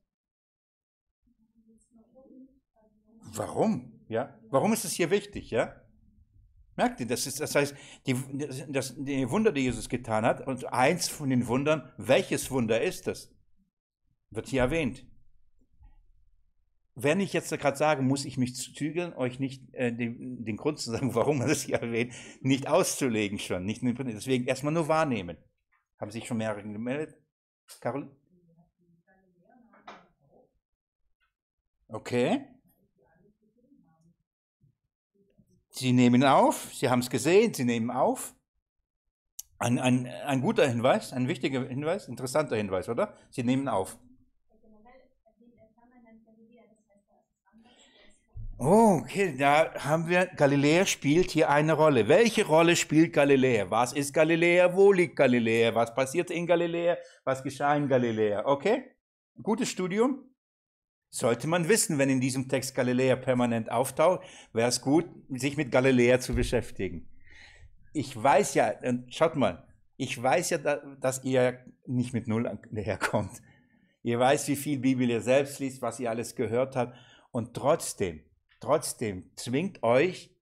Warum? Ja? Warum ist es hier wichtig? Ja? Merkt ihr, das, ist, das heißt, die, das, die Wunder, die Jesus getan hat, und eins von den Wundern, welches Wunder ist das? Wird hier erwähnt wenn ich jetzt gerade sage, muss ich mich zügeln, euch nicht äh, den, den, Grund zu sagen, warum man das hier erwähnt, nicht auszulegen schon. Nicht, deswegen erstmal nur wahrnehmen. Haben sich schon mehrere gemeldet? Carol? Okay. Sie nehmen auf, Sie haben es gesehen, Sie nehmen auf. Ein, ein, ein guter Hinweis, ein wichtiger Hinweis, interessanter Hinweis, oder? Sie nehmen auf. Oh, okay, da haben wir, Galiläa spielt hier eine Rolle. Welche Rolle spielt Galiläa? Was ist Galiläa? Wo liegt Galiläa? Was passiert in Galiläa? Was geschah in Galiläa? Okay? Gutes Studium. Sollte man wissen, wenn in diesem Text Galiläa permanent auftaucht, wäre es gut, sich mit Galiläa zu beschäftigen. Ich weiß ja, schaut mal, ich weiß ja, dass ihr nicht mit Null herkommt. Ihr weiß, wie viel Bibel ihr selbst liest, was ihr alles gehört habt. Und trotzdem, trotzdem zwingt euch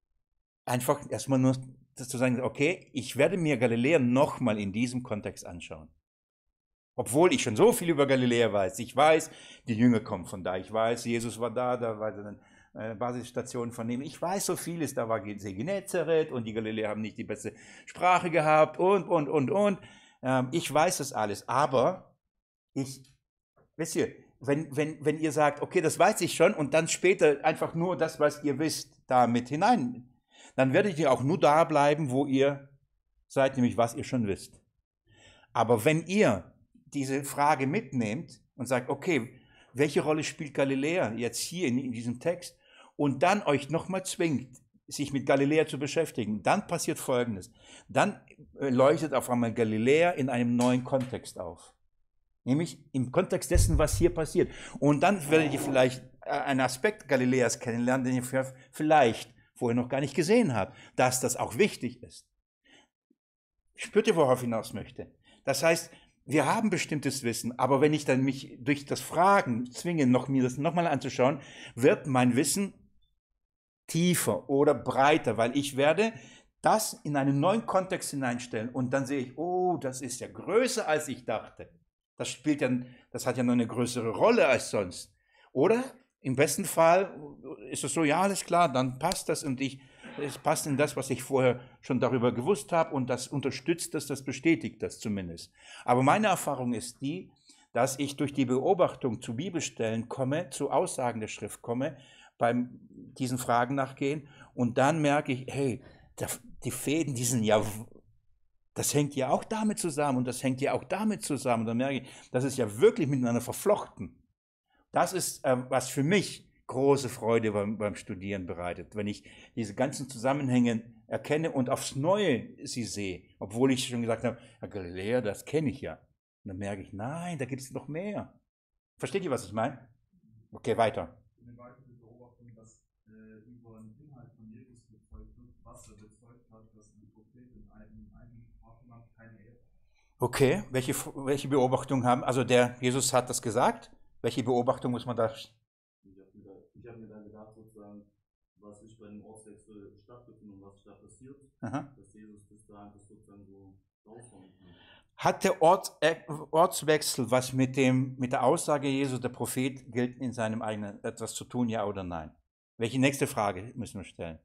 einfach erstmal nur zu sagen, okay, ich werde mir Galiläa nochmal in diesem Kontext anschauen. Obwohl ich schon so viel über Galiläa weiß. Ich weiß, die Jünger kommen von da. Ich weiß, Jesus war da, da war eine äh, Basisstation von ihm. Ich weiß so vieles. Da war See Genezareth und die Galiläer haben nicht die beste Sprache gehabt und, und, und, und. Ähm, ich weiß das alles. Aber ich, wisst ihr, wenn, wenn, wenn ihr sagt, okay, das weiß ich schon und dann später einfach nur das, was ihr wisst, da mit hinein, dann werdet ihr auch nur da bleiben, wo ihr seid, nämlich was ihr schon wisst. Aber wenn ihr diese Frage mitnehmt und sagt, okay, welche Rolle spielt Galiläa jetzt hier in, in diesem Text und dann euch nochmal zwingt, sich mit Galiläa zu beschäftigen, dann passiert Folgendes. Dann äh, leuchtet auf einmal Galiläa in einem neuen Kontext auf. Nämlich im Kontext dessen, was hier passiert. Und dann werdet ihr vielleicht äh, einen Aspekt Galiläas kennenlernen, den ihr vielleicht vorher noch gar nicht gesehen habt, dass das auch wichtig ist. Spürt ihr, worauf ich hinaus möchte? Das heißt, wir haben bestimmtes Wissen, aber wenn ich dann mich durch das Fragen zwinge, noch, mir das nochmal anzuschauen, wird mein Wissen tiefer oder breiter, weil ich werde das in einen neuen Kontext hineinstellen und dann sehe ich, oh, das ist ja größer als ich dachte. Das spielt ja, das hat ja noch eine größere Rolle als sonst. Oder im besten Fall ist es so, ja, alles klar, dann passt das und ich es passt in das, was ich vorher schon darüber gewusst habe und das unterstützt das, das bestätigt das zumindest. Aber meine Erfahrung ist die, dass ich durch die Beobachtung zu Bibelstellen komme, zu Aussagen der Schrift komme, beim diesen Fragen nachgehen und dann merke ich, hey, die Fäden, die sind ja, das hängt ja auch damit zusammen und das hängt ja auch damit zusammen. Und dann merke ich, das ist ja wirklich miteinander verflochten. Das ist, äh, was für mich große Freude beim, beim Studieren bereitet, wenn ich diese ganzen Zusammenhänge erkenne und aufs Neue sie sehe, obwohl ich schon gesagt habe, Herr Galilea, das kenne ich ja. Und dann merke ich, nein, da gibt es noch mehr. Versteht ihr, was ich meine? Okay, weiter. Weitere Beobachtung, dass äh, über den Inhalt von Jesus bezeugt wird, was er bezeugt hat, dass ein Prophet in einem eigenen Sprachland keine Ehre Okay, welche, welche Beobachtung haben, also der Jesus hat das gesagt, welche Beobachtung muss man da was ist bei dem Ortswechsel stattgefunden und was da passiert, Aha. dass Jesus bis dahin das sozusagen so rauskommt. Hat der Ort, äh, Ortswechsel was mit, dem, mit der Aussage Jesu, der Prophet gilt in seinem eigenen etwas zu tun, ja oder nein? Welche nächste Frage müssen wir stellen?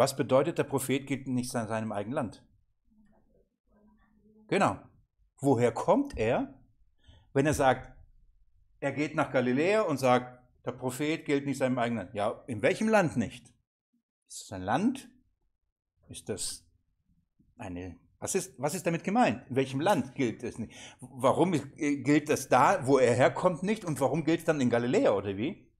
Was bedeutet, der Prophet gilt nicht in seinem eigenen Land? Genau. Woher kommt er? Wenn er sagt, er geht nach Galiläa und sagt, der Prophet gilt nicht seinem eigenen Land. Ja, in welchem Land nicht? Ist das ein Land? Ist das eine, was ist, was ist damit gemeint? In welchem Land gilt es nicht? Warum gilt das da, wo er herkommt, nicht? Und warum gilt es dann in Galiläa oder wie?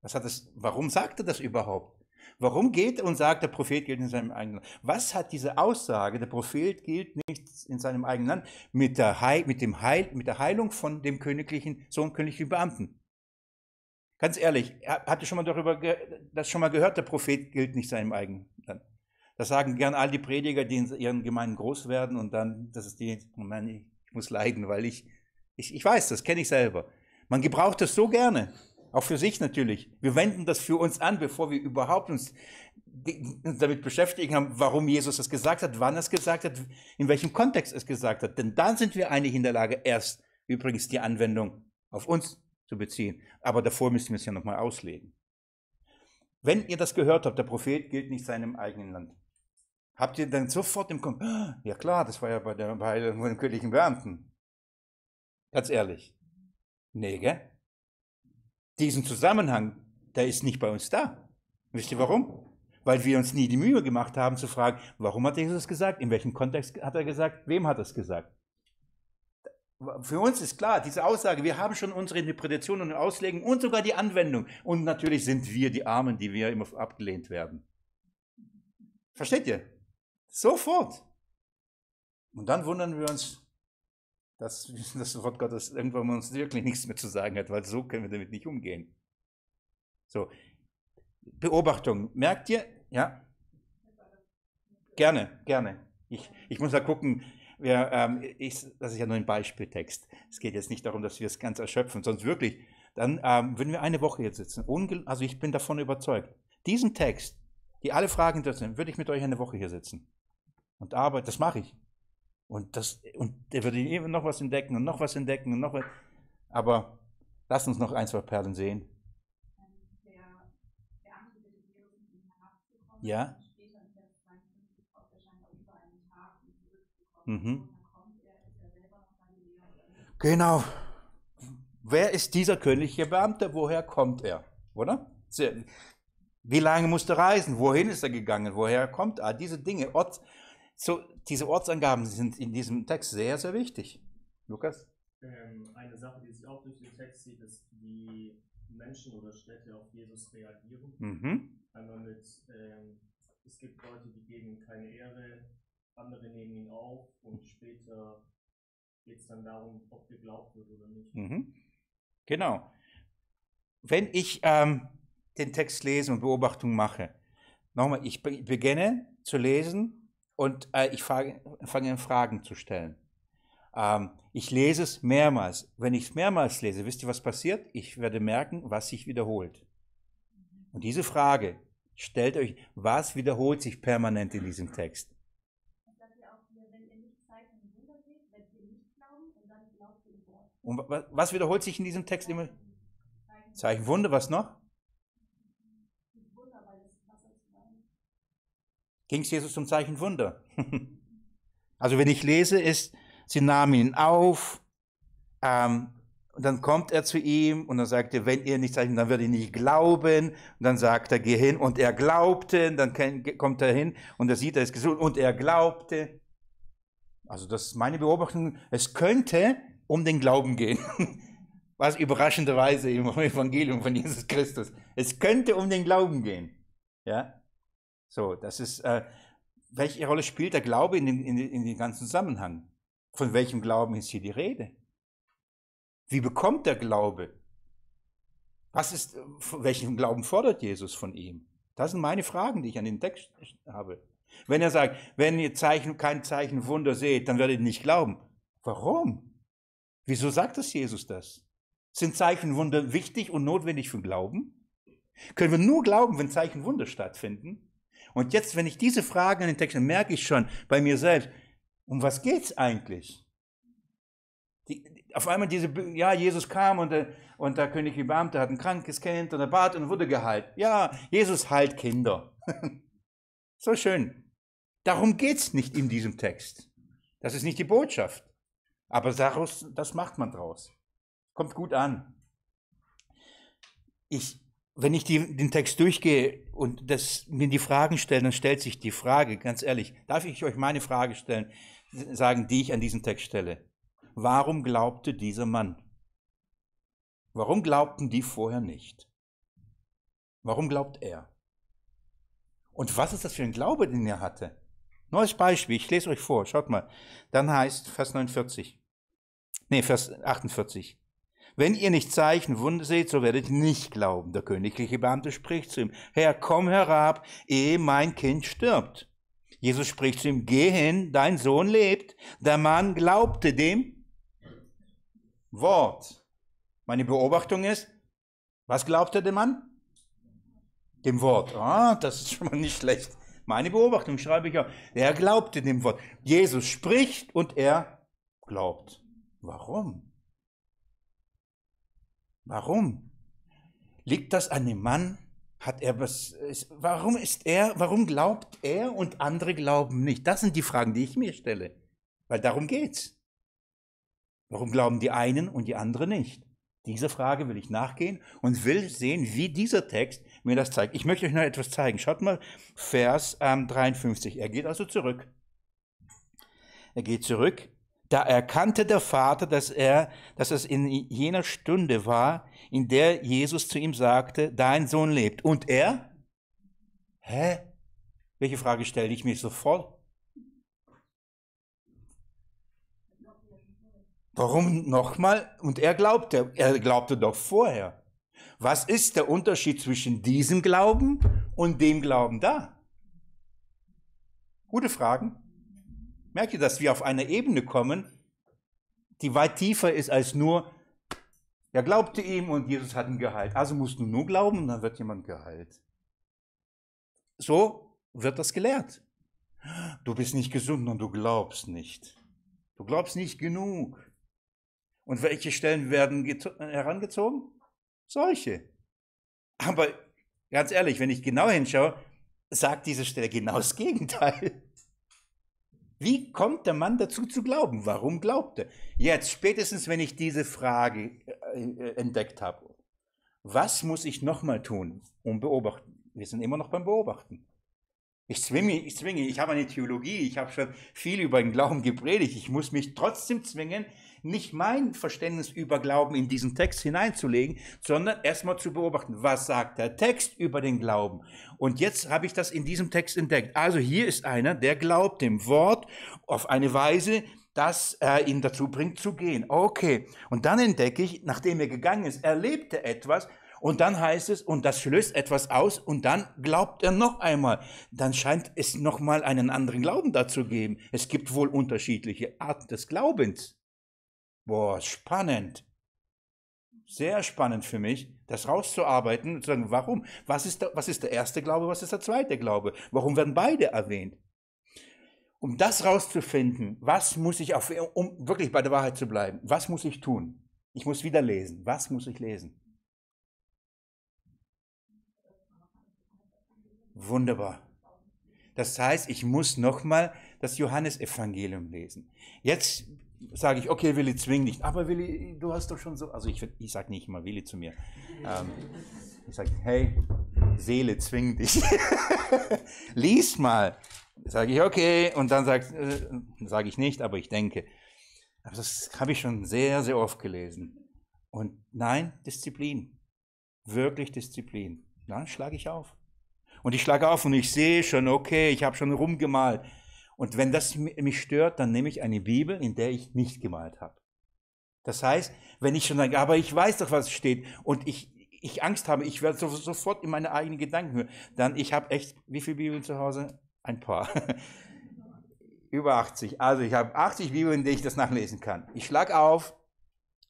Was hat das, warum sagt er das überhaupt? Warum geht und sagt, der Prophet gilt in seinem eigenen Land? Was hat diese Aussage, der Prophet gilt nicht in seinem eigenen Land, mit der, Heil, mit dem Heil, mit der Heilung von dem königlichen, Sohn königlichen Beamten? Ganz ehrlich, habt ihr schon mal darüber das schon mal gehört, der Prophet gilt nicht seinem eigenen Land? Das sagen gern all die Prediger, die in ihren Gemeinden groß werden und dann, das ist die, Moment, ich muss leiden, weil ich, ich, ich weiß, das kenne ich selber. Man gebraucht das so gerne. Auch für sich natürlich. Wir wenden das für uns an, bevor wir überhaupt uns damit beschäftigen haben, warum Jesus es gesagt hat, wann er es gesagt hat, in welchem Kontext es gesagt hat. Denn dann sind wir eigentlich in der Lage, erst übrigens die Anwendung auf uns zu beziehen. Aber davor müssen wir es ja nochmal auslegen. Wenn ihr das gehört habt, der Prophet gilt nicht seinem eigenen Land. Habt ihr dann sofort im Kopf, ja klar, das war ja bei, der, bei den königlichen Beamten. Ganz ehrlich. Nee, gell? Diesen Zusammenhang, der ist nicht bei uns da. Wisst ihr warum? Weil wir uns nie die Mühe gemacht haben zu fragen, warum hat Jesus gesagt, in welchem Kontext hat er gesagt, wem hat er es gesagt. Für uns ist klar, diese Aussage, wir haben schon unsere Interpretation und Auslegung und sogar die Anwendung. Und natürlich sind wir die Armen, die wir immer abgelehnt werden. Versteht ihr? Sofort. Und dann wundern wir uns, dass das Wort Gottes irgendwann uns wirklich nichts mehr zu sagen hat, weil so können wir damit nicht umgehen. So, Beobachtung. Merkt ihr? Ja? Gerne, gerne. Ich, ich muss da gucken, wir, ähm, ich, das ist ja nur ein Beispieltext. Es geht jetzt nicht darum, dass wir es ganz erschöpfen, sonst wirklich, dann ähm, würden wir eine Woche jetzt sitzen. Ungel also ich bin davon überzeugt. Diesen Text, die alle Fragen interessieren, würde ich mit euch eine Woche hier sitzen. Und arbeiten, das mache ich. Und, das, und der würde immer noch was entdecken und noch was entdecken und noch was. Aber lass uns noch ein, zwei Perlen sehen. Ja. Mhm. Genau. Wer ist dieser königliche Beamte? Woher kommt er? Oder? Wie lange musste er reisen? Wohin ist er gegangen? Woher kommt er? Diese Dinge, so, diese Ortsangaben sind in diesem Text sehr, sehr wichtig. Lukas? Ähm, eine Sache, die sich auch durch den Text sieht, ist, wie Menschen oder Städte auf Jesus reagieren. Mhm. Einmal mit, ähm, es gibt Leute, die geben keine Ehre, andere nehmen ihn auf und später geht es dann darum, ob geglaubt wird oder nicht. Mhm. Genau. Wenn ich ähm, den Text lese und Beobachtungen mache, nochmal, ich beginne zu lesen und äh, ich fange an, Fragen zu stellen. Ähm, ich lese es mehrmals. Wenn ich es mehrmals lese, wisst ihr, was passiert? Ich werde merken, was sich wiederholt. Und diese Frage, stellt euch, was wiederholt sich permanent in diesem Text? Und was wiederholt sich in diesem Text immer? Zeichen Wunder, was noch? Ging es Jesus zum Zeichen Wunder? also wenn ich lese, ist, sie nahmen ihn auf, ähm, und dann kommt er zu ihm und dann sagt er, wenn ihr nicht zeichnet, dann wird er nicht glauben. Und dann sagt er, geh hin. Und er glaubte. Und dann kommt er hin und er sieht, er ist gesund. Und er glaubte. Also das ist meine Beobachtung. Es könnte um den Glauben gehen. Was überraschenderweise im Evangelium von Jesus Christus. Es könnte um den Glauben gehen. Ja? So, das ist, äh, welche Rolle spielt der Glaube in dem, in, in dem ganzen Zusammenhang? Von welchem Glauben ist hier die Rede? Wie bekommt der Glaube? Was ist, welchen Glauben fordert Jesus von ihm? Das sind meine Fragen, die ich an den Text habe. Wenn er sagt, wenn ihr Zeichen, kein Zeichen Wunder seht, dann werdet ihr nicht glauben. Warum? Wieso sagt das Jesus das? Sind Zeichenwunder wichtig und notwendig für Glauben? Können wir nur glauben, wenn Zeichenwunder stattfinden? Und jetzt, wenn ich diese Fragen in den Text merke ich schon bei mir selbst, um was geht's eigentlich? Die, auf einmal diese, ja, Jesus kam und der, und der königliche Beamte hat ein krankes Kind und er bat und wurde geheilt. Ja, Jesus heilt Kinder. so schön. Darum geht's nicht in diesem Text. Das ist nicht die Botschaft. Aber daraus, das macht man draus. Kommt gut an. Ich, wenn ich die, den Text durchgehe und das, mir die Fragen stelle, dann stellt sich die Frage, ganz ehrlich, darf ich euch meine Frage stellen, sagen, die ich an diesen Text stelle? Warum glaubte dieser Mann? Warum glaubten die vorher nicht? Warum glaubt er? Und was ist das für ein Glaube, den er hatte? Neues Beispiel, ich lese euch vor, schaut mal. Dann heißt Vers 49 nee, Vers 48. Wenn ihr nicht Zeichen, Wunder seht, so werdet ihr nicht glauben. Der königliche Beamte spricht zu ihm, Herr, komm herab, ehe mein Kind stirbt. Jesus spricht zu ihm, geh hin, dein Sohn lebt. Der Mann glaubte dem Wort. Meine Beobachtung ist, was glaubte der Mann? Dem Wort. Ah, das ist schon mal nicht schlecht. Meine Beobachtung schreibe ich auch. Er glaubte dem Wort. Jesus spricht und er glaubt. Warum? Warum? Liegt das an dem Mann? Hat er was? Warum ist er? Warum glaubt er und andere glauben nicht? Das sind die Fragen, die ich mir stelle, weil darum geht's. Warum glauben die einen und die anderen nicht? Diese Frage will ich nachgehen und will sehen, wie dieser Text mir das zeigt. Ich möchte euch noch etwas zeigen. Schaut mal, Vers ähm, 53. Er geht also zurück. Er geht zurück da erkannte der Vater, dass er, dass es in jener Stunde war, in der Jesus zu ihm sagte, dein Sohn lebt. Und er? Hä? Welche Frage stelle ich mir sofort? Warum nochmal? Und er glaubte, er glaubte doch vorher. Was ist der Unterschied zwischen diesem Glauben und dem Glauben da? Gute Fragen. Merkt ihr, dass wir auf eine Ebene kommen, die weit tiefer ist als nur, er glaubte ihm und Jesus hat ihn geheilt. Also musst du nur glauben dann wird jemand geheilt. So wird das gelehrt. Du bist nicht gesund und du glaubst nicht. Du glaubst nicht genug. Und welche Stellen werden herangezogen? Solche. Aber ganz ehrlich, wenn ich genau hinschaue, sagt diese Stelle genau das Gegenteil. Wie kommt der Mann dazu zu glauben? Warum glaubt er? Jetzt, spätestens, wenn ich diese Frage äh, entdeckt habe, was muss ich nochmal tun, um beobachten? Wir sind immer noch beim Beobachten. Ich zwinge, ich zwinge, ich habe eine Theologie, ich habe schon viel über den Glauben gepredigt. Ich muss mich trotzdem zwingen, nicht mein Verständnis über Glauben in diesen Text hineinzulegen, sondern erstmal zu beobachten, was sagt der Text über den Glauben. Und jetzt habe ich das in diesem Text entdeckt. Also hier ist einer, der glaubt dem Wort auf eine Weise, dass er ihn dazu bringt zu gehen. Okay. Und dann entdecke ich, nachdem er gegangen ist, er lebte etwas, und dann heißt es, und das löst etwas aus, und dann glaubt er noch einmal. Dann scheint es nochmal einen anderen Glauben dazu geben. Es gibt wohl unterschiedliche Arten des Glaubens. Boah, spannend. Sehr spannend für mich, das rauszuarbeiten und zu sagen, warum? Was ist, der, was ist der erste Glaube, was ist der zweite Glaube? Warum werden beide erwähnt? Um das rauszufinden, was muss ich auf, um wirklich bei der Wahrheit zu bleiben, was muss ich tun? Ich muss wieder lesen. Was muss ich lesen? Wunderbar. Das heißt, ich muss nochmal das Johannesevangelium lesen. Jetzt sage ich, okay, Willi, zwing nicht. Aber Willi, du hast doch schon so, also ich, ich sage nicht immer Willi zu mir. Ähm, ich sage, hey, Seele, zwing dich. Lies mal. Sage ich, okay. Und dann sage äh, sag ich nicht, aber ich denke. Aber das habe ich schon sehr, sehr oft gelesen. Und nein, Disziplin. Wirklich Disziplin. Dann schlage ich auf. Und ich schlage auf und ich sehe schon, okay, ich habe schon rumgemalt. Und wenn das mich stört, dann nehme ich eine Bibel, in der ich nicht gemalt habe. Das heißt, wenn ich schon sage, aber ich weiß doch, was steht und ich, ich Angst habe, ich werde sofort in meine eigenen Gedanken hören, dann ich habe echt, wie viele Bibeln zu Hause? Ein paar. Über 80. Also ich habe 80 Bibeln, in denen ich das nachlesen kann. Ich schlage auf,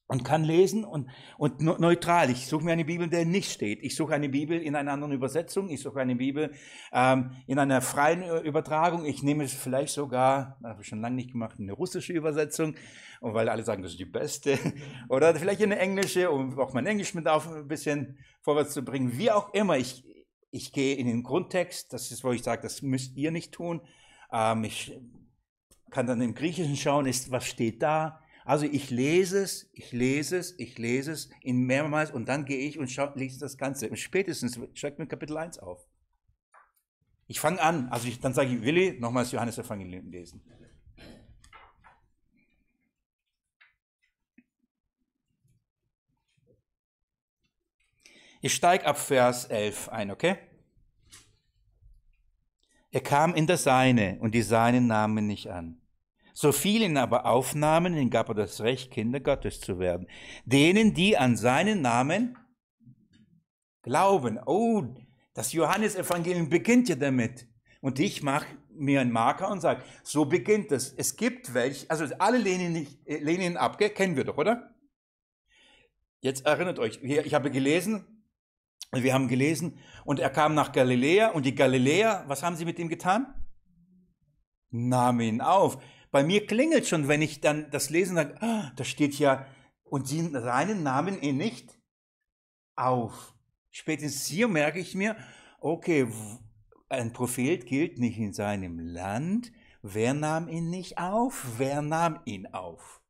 und kann lesen und, und neutral. Ich suche mir eine Bibel, der nicht steht. Ich suche eine Bibel in einer anderen Übersetzung. Ich suche eine Bibel ähm, in einer freien Übertragung. Ich nehme vielleicht sogar, habe ich schon lange nicht gemacht, eine russische Übersetzung, und weil alle sagen, das ist die beste. Oder vielleicht eine englische, um auch mein Englisch mit auf ein bisschen vorwärts zu bringen. Wie auch immer, ich, ich gehe in den Grundtext. Das ist, wo ich sage, das müsst ihr nicht tun. Ähm, ich kann dann im Griechischen schauen, ist, was steht da also ich lese es, ich lese es, ich lese es in mehrmals und dann gehe ich und schau, lese das Ganze. Und spätestens schreibt mir Kapitel 1 auf. Ich fange an, also ich, dann sage ich, Willi, nochmals Johannes Evangelium lesen. Ich steige ab Vers 11 ein, okay? Er kam in das Seine und die Seinen nahmen nicht an. So viele ihn aber aufnahmen, ihnen gab er das Recht, Kinder Gottes zu werden. Denen, die an seinen Namen glauben. Oh, das Johannesevangelium beginnt ja damit. Und ich mache mir einen Marker und sage, so beginnt es. Es gibt welche, also alle lehnen, äh, ihn ab, kennen wir doch, oder? Jetzt erinnert euch, ich habe gelesen, wir haben gelesen, und er kam nach Galiläa, und die Galiläer, was haben sie mit ihm getan? Nahmen ihn auf. Bei mir klingelt schon, wenn ich dann das lesen sage, ah, da steht ja, und sie seinen Namen ihn nicht auf. Spätestens hier merke ich mir, okay, ein Prophet gilt nicht in seinem Land. Wer nahm ihn nicht auf? Wer nahm ihn auf?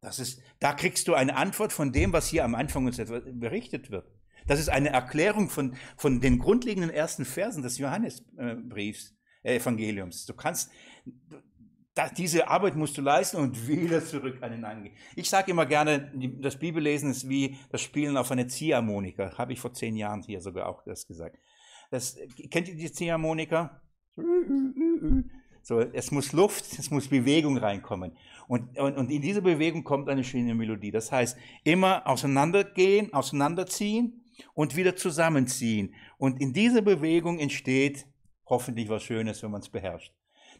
Das ist, da kriegst du eine Antwort von dem, was hier am Anfang uns berichtet wird. Das ist eine Erklärung von, von den grundlegenden ersten Versen des Johannesbriefs, äh, Evangeliums. Du kannst, das, diese Arbeit musst du leisten und wieder zurück an den Angehen. Ich sage immer gerne, das Bibellesen ist wie das Spielen auf eine Ziehharmonika. Habe ich vor zehn Jahren hier sogar auch das gesagt. Das, kennt ihr die Ziehharmonika? So, es muss Luft, es muss Bewegung reinkommen. Und, und, und in diese Bewegung kommt eine schöne Melodie. Das heißt, immer auseinandergehen, auseinanderziehen und wieder zusammenziehen. Und in dieser Bewegung entsteht hoffentlich was Schönes, wenn man es beherrscht.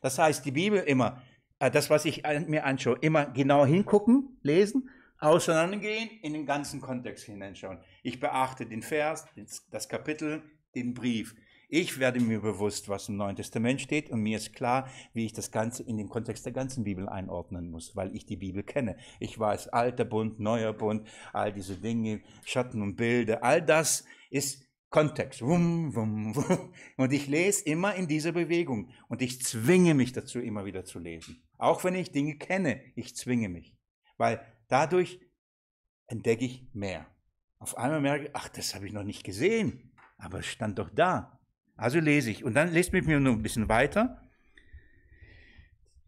Das heißt, die Bibel immer äh, das, was ich mir anschaue, immer genau hingucken, lesen, auseinandergehen, in den ganzen Kontext hineinschauen. Ich beachte den Vers, das Kapitel, den Brief. Ich werde mir bewusst, was im Neuen Testament steht und mir ist klar, wie ich das Ganze in den Kontext der ganzen Bibel einordnen muss, weil ich die Bibel kenne. Ich weiß, alter Bund, neuer Bund, all diese Dinge, Schatten und Bilder, all das ist Kontext. Wum, wum, wum. Und ich lese immer in dieser Bewegung und ich zwinge mich dazu, immer wieder zu lesen. Auch wenn ich Dinge kenne, ich zwinge mich, weil dadurch entdecke ich mehr. Auf einmal merke ich, ach, das habe ich noch nicht gesehen, aber es stand doch da. Also lese ich. Und dann lest mit mir noch ein bisschen weiter.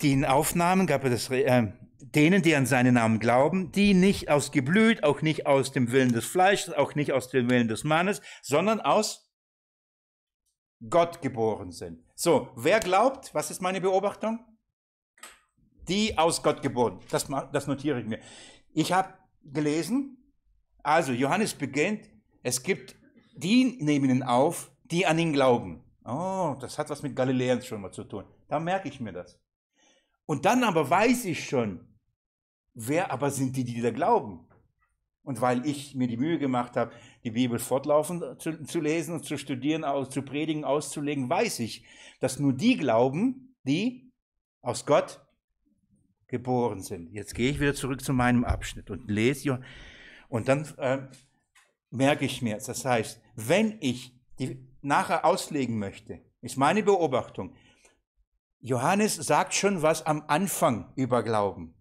Die Aufnahmen gab es äh, denen, die an seinen Namen glauben, die nicht aus Geblüt, auch nicht aus dem Willen des Fleisches, auch nicht aus dem Willen des Mannes, sondern aus Gott geboren sind. So, wer glaubt, was ist meine Beobachtung? Die aus Gott geboren. Das, das notiere ich mir. Ich habe gelesen, also Johannes beginnt, es gibt, die nehmen ihn auf, die an ihn glauben. Oh, das hat was mit Galiläern schon mal zu tun. Da merke ich mir das. Und dann aber weiß ich schon, wer aber sind die, die da glauben. Und weil ich mir die Mühe gemacht habe, die Bibel fortlaufend zu, zu lesen und zu studieren, aus, zu predigen, auszulegen, weiß ich, dass nur die glauben, die aus Gott geboren sind. Jetzt gehe ich wieder zurück zu meinem Abschnitt und lese und dann äh, merke ich mir, das heißt, wenn ich die nachher auslegen möchte, ist meine Beobachtung. Johannes sagt schon was am Anfang über Glauben.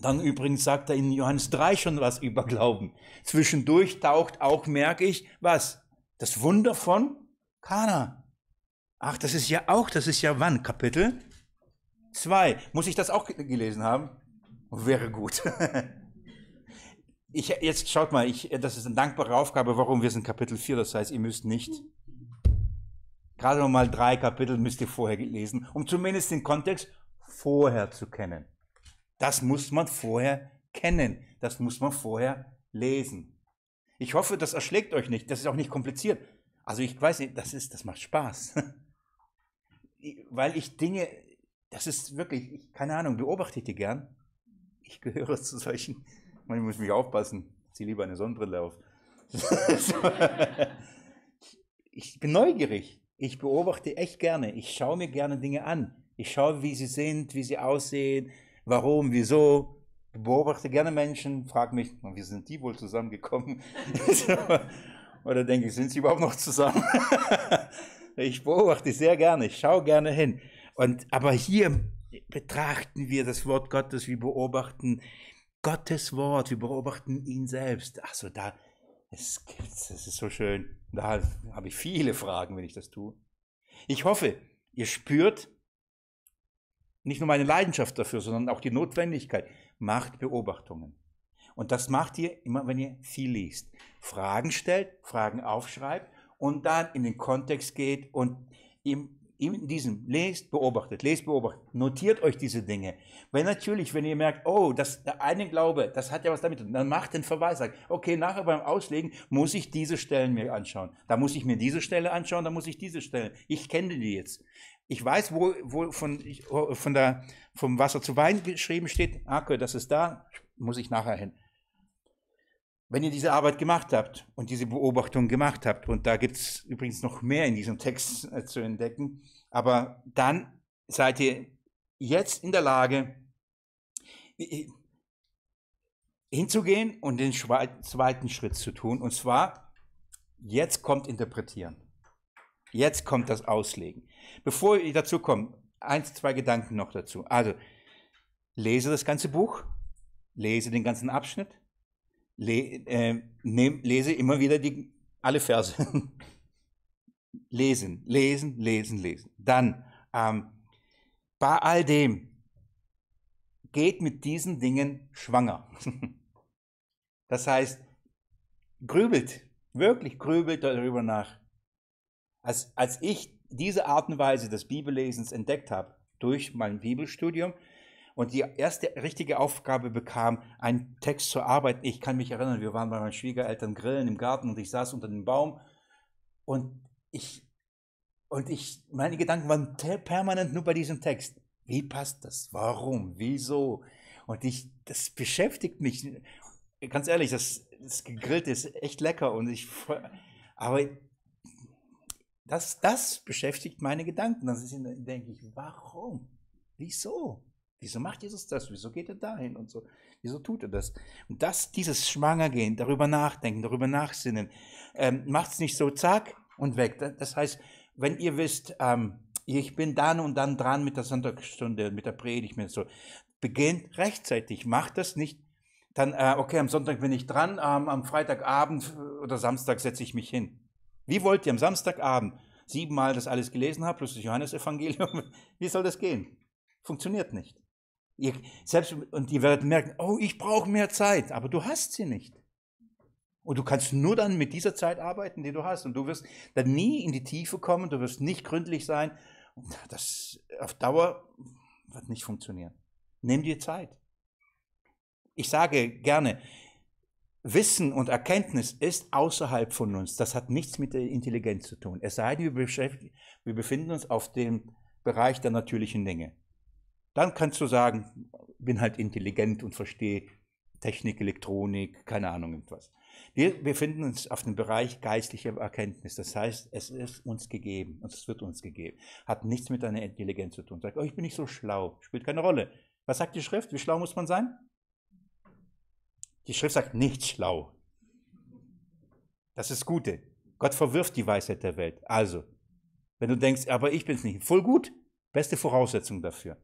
Dann übrigens sagt er in Johannes 3 schon was über Glauben. Zwischendurch taucht auch, merke ich, was? Das Wunder von Kana. Ach, das ist ja auch, das ist ja wann? Kapitel 2. Muss ich das auch gelesen haben? Wäre gut. Ich, jetzt schaut mal, ich, das ist eine dankbare Aufgabe, warum wir sind Kapitel 4. Das heißt, ihr müsst nicht Gerade noch mal drei Kapitel müsst ihr vorher lesen, um zumindest den Kontext vorher zu kennen. Das muss man vorher kennen. Das muss man vorher lesen. Ich hoffe, das erschlägt euch nicht. Das ist auch nicht kompliziert. Also ich weiß nicht, das ist, das macht Spaß. Weil ich Dinge, das ist wirklich, keine Ahnung, beobachte ich die gern. Ich gehöre zu solchen, man muss mich aufpassen, ziehe lieber eine Sonnenbrille auf. ich bin neugierig. Ich beobachte echt gerne. Ich schaue mir gerne Dinge an. Ich schaue, wie sie sind, wie sie aussehen, warum, wieso. Beobachte gerne Menschen, frage mich, wie sind die wohl zusammengekommen? Oder denke ich, sind sie überhaupt noch zusammen? ich beobachte sehr gerne, ich schaue gerne hin. Und, aber hier betrachten wir das Wort Gottes, wir beobachten Gottes Wort, wir beobachten ihn selbst. Achso, da, es gibt's, es ist so schön. Da habe ich viele Fragen, wenn ich das tue. Ich hoffe, ihr spürt nicht nur meine Leidenschaft dafür, sondern auch die Notwendigkeit. Macht Beobachtungen. Und das macht ihr immer, wenn ihr viel liest. Fragen stellt, Fragen aufschreibt und dann in den Kontext geht und ihm in diesem, lest, beobachtet, lest, beobachtet, notiert euch diese Dinge. Weil natürlich, wenn ihr merkt, oh, das, der eine Glaube, das hat ja was damit, dann macht den Verweis, sagt, okay, nachher beim Auslegen muss ich diese Stellen mir anschauen. Da muss ich mir diese Stelle anschauen, da muss ich diese Stelle. Ich kenne die jetzt. Ich weiß, wo, wo von, von der, vom Wasser zu Wein geschrieben steht, okay, das ist da, muss ich nachher hin. Wenn ihr diese Arbeit gemacht habt und diese Beobachtung gemacht habt, und da gibt es übrigens noch mehr in diesem Text äh, zu entdecken, aber dann seid ihr jetzt in der Lage, hinzugehen und den zweiten Schritt zu tun, und zwar, jetzt kommt Interpretieren. Jetzt kommt das Auslegen. Bevor ich dazu komme, eins, zwei Gedanken noch dazu. Also, lese das ganze Buch, lese den ganzen Abschnitt, le, äh, nehm, lese immer wieder die, alle Verse. lesen, lesen, lesen, lesen. Dann, ähm, bei all dem, geht mit diesen Dingen schwanger. das heißt, grübelt, wirklich grübelt darüber nach. Als, als ich diese Art und Weise des Bibellesens entdeckt habe, durch mein Bibelstudium, und die erste richtige Aufgabe bekam, einen Text zu arbeiten. Ich kann mich erinnern, wir waren bei meinen Schwiegereltern grillen im Garten und ich saß unter dem Baum und ich, und ich, meine Gedanken waren permanent nur bei diesem Text. Wie passt das? Warum? Wieso? Und ich, das beschäftigt mich. Ganz ehrlich, das, das Gegrillte ist echt lecker und ich, aber das, das beschäftigt meine Gedanken. Dann denke ich, warum? Wieso? Wieso macht Jesus das? Wieso geht er dahin und so? Wieso tut er das? Und das, dieses Schwangergehen, darüber nachdenken, darüber nachsinnen, ähm, macht es nicht so zack und weg. Das heißt, wenn ihr wisst, ähm, ich bin dann und dann dran mit der Sonntagsstunde, mit der Predigt, mit so, beginnt rechtzeitig, macht das nicht. Dann, äh, okay, am Sonntag bin ich dran, ähm, am Freitagabend oder Samstag setze ich mich hin. Wie wollt ihr am Samstagabend siebenmal das alles gelesen haben, plus das Johannesevangelium? Wie soll das gehen? Funktioniert nicht. Ihr, selbst, und ihr werdet merken, oh, ich brauche mehr Zeit, aber du hast sie nicht. Und du kannst nur dann mit dieser Zeit arbeiten, die du hast. Und du wirst dann nie in die Tiefe kommen, du wirst nicht gründlich sein. Das auf Dauer wird nicht funktionieren. Nimm dir Zeit. Ich sage gerne, Wissen und Erkenntnis ist außerhalb von uns. Das hat nichts mit der Intelligenz zu tun. Es sei denn, wir, wir befinden uns auf dem Bereich der natürlichen Dinge. Dann kannst du sagen, bin halt intelligent und verstehe Technik, Elektronik, keine Ahnung, irgendwas. Wir befinden uns auf dem Bereich geistlicher Erkenntnis. Das heißt, es ist uns gegeben und es wird uns gegeben. Hat nichts mit deiner Intelligenz zu tun. Sag, oh, ich bin nicht so schlau. Spielt keine Rolle. Was sagt die Schrift? Wie schlau muss man sein? Die Schrift sagt nicht schlau. Das ist das Gute. Gott verwirft die Weisheit der Welt. Also, wenn du denkst, aber ich bin es nicht, voll gut, beste Voraussetzung dafür.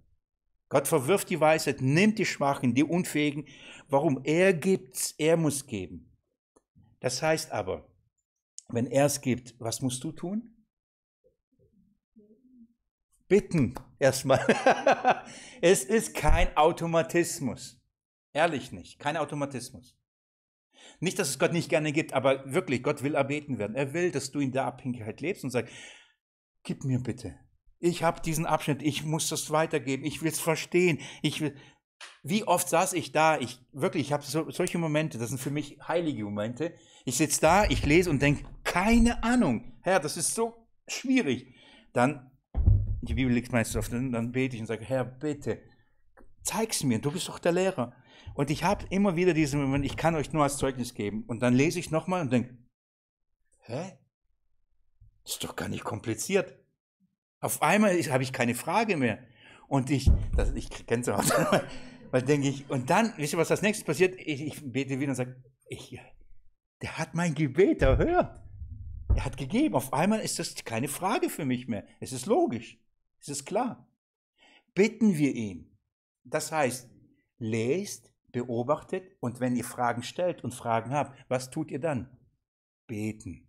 Gott verwirft die Weisheit, nimmt die Schwachen, die Unfähigen. Warum? Er gibt's, er muss geben. Das heißt aber, wenn er es gibt, was musst du tun? Bitten erstmal. es ist kein Automatismus. Ehrlich nicht, kein Automatismus. Nicht, dass es Gott nicht gerne gibt, aber wirklich, Gott will erbeten werden. Er will, dass du in der Abhängigkeit lebst und sagst, gib mir bitte, ich habe diesen Abschnitt, ich muss das weitergeben, ich will es verstehen. Ich will, wie oft saß ich da? Ich wirklich, ich habe so, solche Momente, das sind für mich heilige Momente. Ich sitze da, ich lese und denke, keine Ahnung, Herr, das ist so schwierig. Dann, die Bibel liegt meistens auf, dann bete ich und sage, Herr, bitte, zeig's mir, du bist doch der Lehrer. Und ich habe immer wieder diesen Moment, ich kann euch nur als Zeugnis geben. Und dann lese ich nochmal und denke, hä? Ist doch gar nicht kompliziert. Auf einmal habe ich keine Frage mehr. Und ich, das, ich kenne es auch, weil denke ich, und dann, wisst ihr, was das nächste passiert? Ich, ich bete wieder und sage, ich, der hat mein Gebet erhört. Er hat gegeben. Auf einmal ist das keine Frage für mich mehr. Es ist logisch. Es ist klar. Bitten wir ihn. Das heißt, lest, beobachtet und wenn ihr Fragen stellt und Fragen habt, was tut ihr dann? Beten.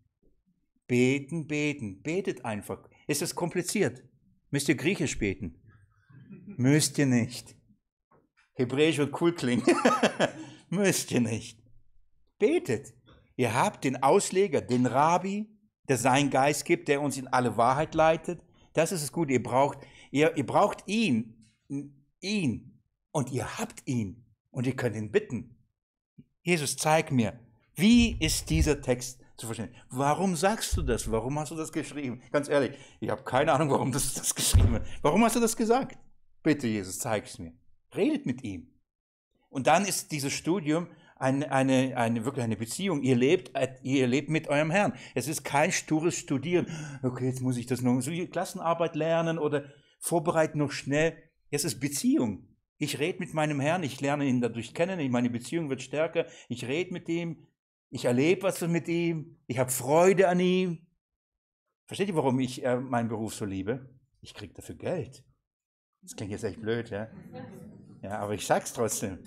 Beten, beten. Betet einfach. Ist es kompliziert? Müsst ihr Griechisch beten? Müsst ihr nicht. Hebräisch wird cool klingen. Müsst ihr nicht. Betet. Ihr habt den Ausleger, den Rabbi, der seinen Geist gibt, der uns in alle Wahrheit leitet. Das ist es gut. Ihr braucht, ihr, ihr braucht ihn, ihn. Und ihr habt ihn. Und ihr könnt ihn bitten. Jesus, zeig mir, wie ist dieser Text zu verstehen. Warum sagst du das? Warum hast du das geschrieben? Ganz ehrlich, ich habe keine Ahnung, warum du das geschrieben hast. Warum hast du das gesagt? Bitte, Jesus, zeig es mir. Redet mit ihm. Und dann ist dieses Studium eine, eine, eine, wirklich eine Beziehung. Ihr lebt, ihr lebt mit eurem Herrn. Es ist kein stures Studieren. Okay, jetzt muss ich das noch, so Klassenarbeit lernen oder vorbereiten noch schnell. Es ist Beziehung. Ich rede mit meinem Herrn, ich lerne ihn dadurch kennen, meine Beziehung wird stärker, ich rede mit ihm, ich erlebe was mit ihm. Ich habe Freude an ihm. Versteht ihr, warum ich äh, meinen Beruf so liebe? Ich kriege dafür Geld. Das klingt jetzt echt blöd, ja? Ja, aber ich sag's trotzdem.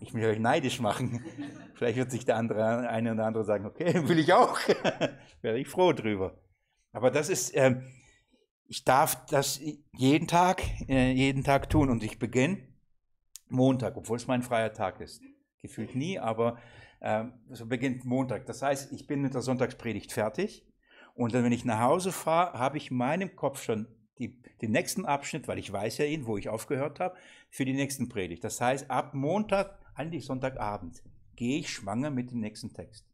Ich will euch neidisch machen. Vielleicht wird sich der andere, eine oder andere sagen, okay, will ich auch. Wäre ich froh drüber. Aber das ist, äh, ich darf das jeden Tag, äh, jeden Tag tun und ich beginne Montag, obwohl es mein freier Tag ist. Gefühlt nie, aber ähm, so beginnt Montag. Das heißt, ich bin mit der Sonntagspredigt fertig und dann, wenn ich nach Hause fahre, habe ich in meinem Kopf schon die, den nächsten Abschnitt, weil ich weiß ja ihn, wo ich aufgehört habe, für die nächsten Predigt. Das heißt, ab Montag, eigentlich Sonntagabend, gehe ich schwanger mit dem nächsten Text.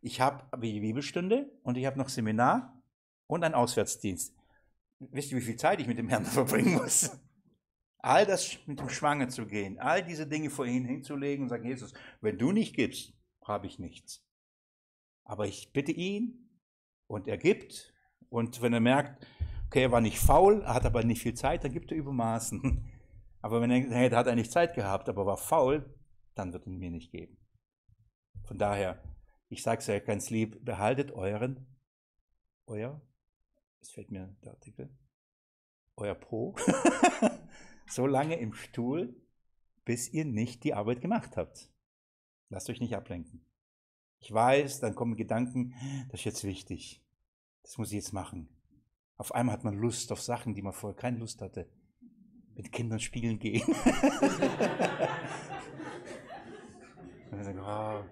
Ich habe die Bibelstunde und ich habe noch Seminar und einen Auswärtsdienst. Wisst ihr, wie viel Zeit ich mit dem Herrn verbringen muss? All das mit dem Schwanger zu gehen, all diese Dinge vor ihn hinzulegen und sagen, Jesus, wenn du nicht gibst, habe ich nichts. Aber ich bitte ihn und er gibt. Und wenn er merkt, okay, er war nicht faul, er hat aber nicht viel Zeit, dann gibt er übermaßen. Aber wenn er, hey, da hat er nicht Zeit gehabt, aber war faul, dann wird er mir nicht geben. Von daher, ich sage es ja ganz lieb, behaltet euren, euer, es fällt mir der Artikel, euer Po, so lange im Stuhl, bis ihr nicht die Arbeit gemacht habt. Lasst euch nicht ablenken. Ich weiß, dann kommen Gedanken, das ist jetzt wichtig. Das muss ich jetzt machen. Auf einmal hat man Lust auf Sachen, die man vorher keine Lust hatte. Mit Kindern spielen gehen. und dann sagen, oh,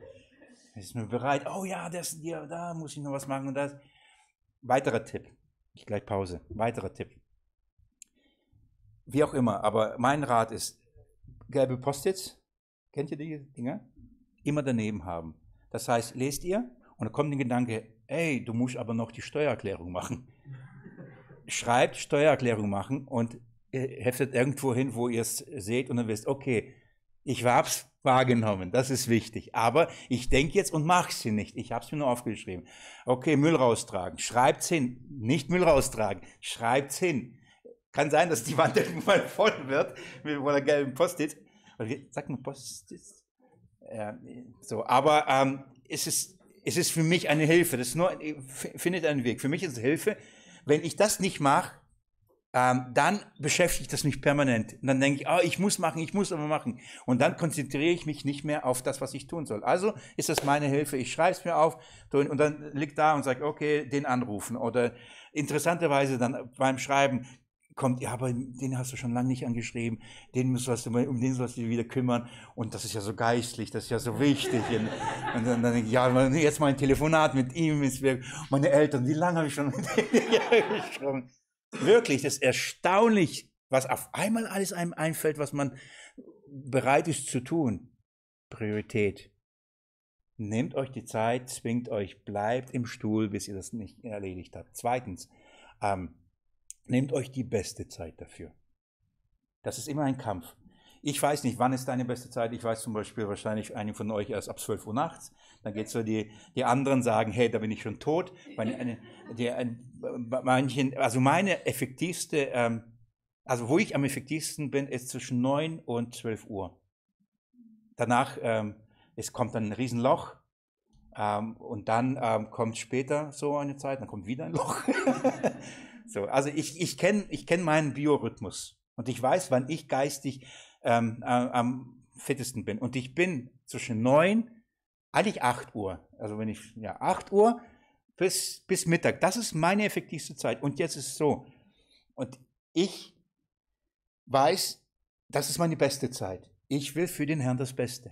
ist mir bereit. Oh ja, das, ja, da muss ich noch was machen und das. Weiterer Tipp. Ich gleich Pause. Weiterer Tipp. Wie auch immer, aber mein Rat ist, gelbe Post-its, kennt ihr die Dinger? Immer daneben haben. Das heißt, lest ihr und dann kommt der Gedanke, ey, du musst aber noch die Steuererklärung machen. Schreibt Steuererklärung machen und heftet irgendwo hin, wo ihr es seht und dann wisst, okay, ich hab's wahrgenommen, das ist wichtig. Aber ich denke jetzt und mache sie nicht. Ich habe es mir nur aufgeschrieben. Okay, Müll raustragen. Schreibt's hin. Nicht Müll raustragen. Schreibt's hin. Kann sein, dass die Wand irgendwann voll wird mit einer gelben Post-it. Sag mal Post-it. Äh, so, aber ähm, es, ist, es ist für mich eine Hilfe. Das nur, findet einen Weg. Für mich ist es Hilfe. Wenn ich das nicht mache, ähm, dann beschäftigt das mich permanent. Und dann denke ich, oh, ich muss machen, ich muss aber machen. Und dann konzentriere ich mich nicht mehr auf das, was ich tun soll. Also ist das meine Hilfe. Ich schreibe es mir auf und dann liegt da und sage, okay, den anrufen. Oder interessanterweise dann beim Schreiben kommt, ja, aber den hast du schon lange nicht angeschrieben, den sollst du, um den sollst du dich wieder kümmern und das ist ja so geistlich, das ist ja so wichtig. Und, dann, dann denke ich, ja, jetzt mal ein Telefonat mit ihm, ist meine Eltern, wie lange habe ich schon mit denen? Wirklich, das ist erstaunlich, was auf einmal alles einem einfällt, was man bereit ist zu tun. Priorität. Nehmt euch die Zeit, zwingt euch, bleibt im Stuhl, bis ihr das nicht erledigt habt. Zweitens, ähm, Nehmt euch die beste Zeit dafür. Das ist immer ein Kampf. Ich weiß nicht, wann ist deine beste Zeit. Ich weiß zum Beispiel wahrscheinlich einige von euch erst ab 12 Uhr nachts. Dann geht so die, die anderen sagen, hey, da bin ich schon tot. Meine, die, manchen, also meine effektivste, ähm, also wo ich am effektivsten bin, ist zwischen 9 und 12 Uhr. Danach, ähm, es kommt dann ein Riesenloch. Ähm, und dann ähm, kommt später so eine Zeit, dann kommt wieder ein Loch. So, also ich, ich kenne ich kenn meinen Biorhythmus und ich weiß, wann ich geistig ähm, äh, am fittesten bin. Und ich bin zwischen neun, eigentlich acht Uhr, also wenn ich, ja, acht Uhr bis, bis Mittag, das ist meine effektivste Zeit. Und jetzt ist es so, und ich weiß, das ist meine beste Zeit. Ich will für den Herrn das Beste.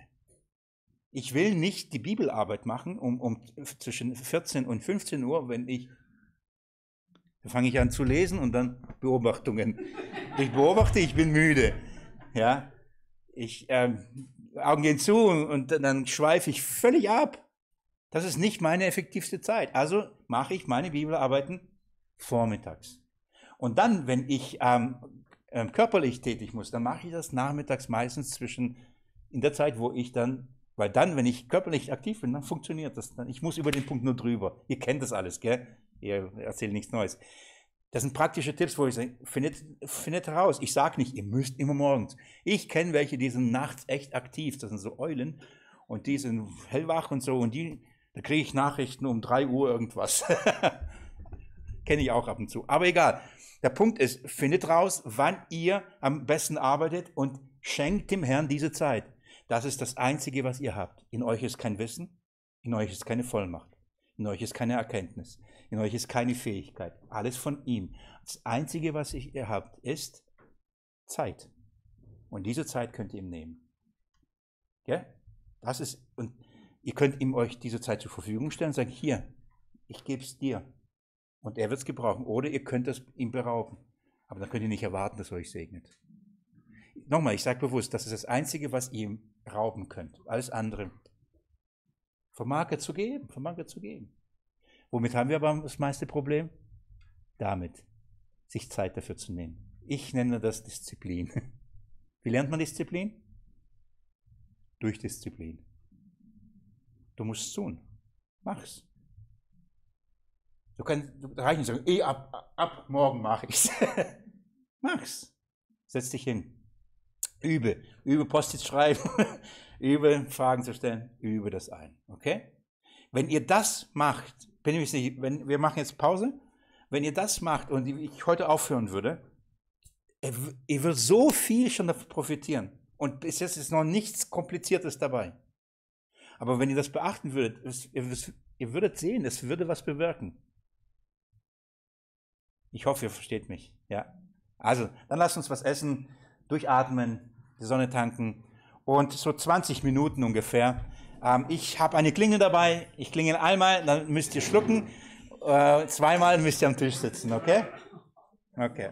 Ich will nicht die Bibelarbeit machen um, um zwischen 14 und 15 Uhr, wenn ich dann fange ich an zu lesen und dann Beobachtungen. Ich beobachte, ich bin müde. Ja, ich ähm, Augen gehen zu und dann schweife ich völlig ab. Das ist nicht meine effektivste Zeit. Also mache ich meine Bibelarbeiten vormittags. Und dann, wenn ich ähm, ähm, körperlich tätig muss, dann mache ich das nachmittags meistens zwischen in der Zeit, wo ich dann, weil dann, wenn ich körperlich aktiv bin, dann funktioniert das. Ich muss über den Punkt nur drüber. Ihr kennt das alles, gell? Ihr erzählt nichts Neues. Das sind praktische Tipps, wo ich sage, findet, findet heraus. Ich sage nicht, ihr müsst immer morgens. Ich kenne welche, die sind nachts echt aktiv. Das sind so Eulen und die sind hellwach und so. Und die, da kriege ich Nachrichten um 3 Uhr irgendwas. kenne ich auch ab und zu. Aber egal. Der Punkt ist, findet raus, wann ihr am besten arbeitet und schenkt dem Herrn diese Zeit. Das ist das Einzige, was ihr habt. In euch ist kein Wissen, in euch ist keine Vollmacht. In euch ist keine Erkenntnis. In euch ist keine Fähigkeit. Alles von ihm. Das Einzige, was ihr habt, ist Zeit. Und diese Zeit könnt ihr ihm nehmen. Ja? Das ist, und ihr könnt ihm euch diese Zeit zur Verfügung stellen und sagen, hier, ich gebe es dir. Und er wird es gebrauchen. Oder ihr könnt es ihm berauben. Aber dann könnt ihr nicht erwarten, dass er euch segnet. Nochmal, ich sage bewusst, das ist das Einzige, was ihr ihm rauben könnt. Alles andere vermag er zu geben, vermag er zu geben. Womit haben wir aber das meiste Problem? Damit, sich Zeit dafür zu nehmen. Ich nenne das Disziplin. Wie lernt man Disziplin? Durch Disziplin. Du musst es tun. Mach's. Du kannst du reicht nicht sagen, eh, ab, ab, ab morgen mache ich's. Mach's. Setz dich hin. Übe. Übe Post-its schreiben. übe Fragen zu stellen. Übe das ein. Okay? Wenn ihr das macht, bin ich nicht, wenn, wir machen jetzt Pause. Wenn ihr das macht und ich heute aufhören würde, ihr würdet so viel schon davon profitieren. Und bis jetzt ist noch nichts Kompliziertes dabei. Aber wenn ihr das beachten würdet, ihr würdet sehen, es würde was bewirken. Ich hoffe, ihr versteht mich. Ja. Also, dann lasst uns was essen, durchatmen, die Sonne tanken und so 20 Minuten ungefähr. Ähm, ich habe eine Klingel dabei. Ich klingel einmal, dann müsst ihr schlucken. Äh, zweimal müsst ihr am Tisch sitzen, okay? Okay.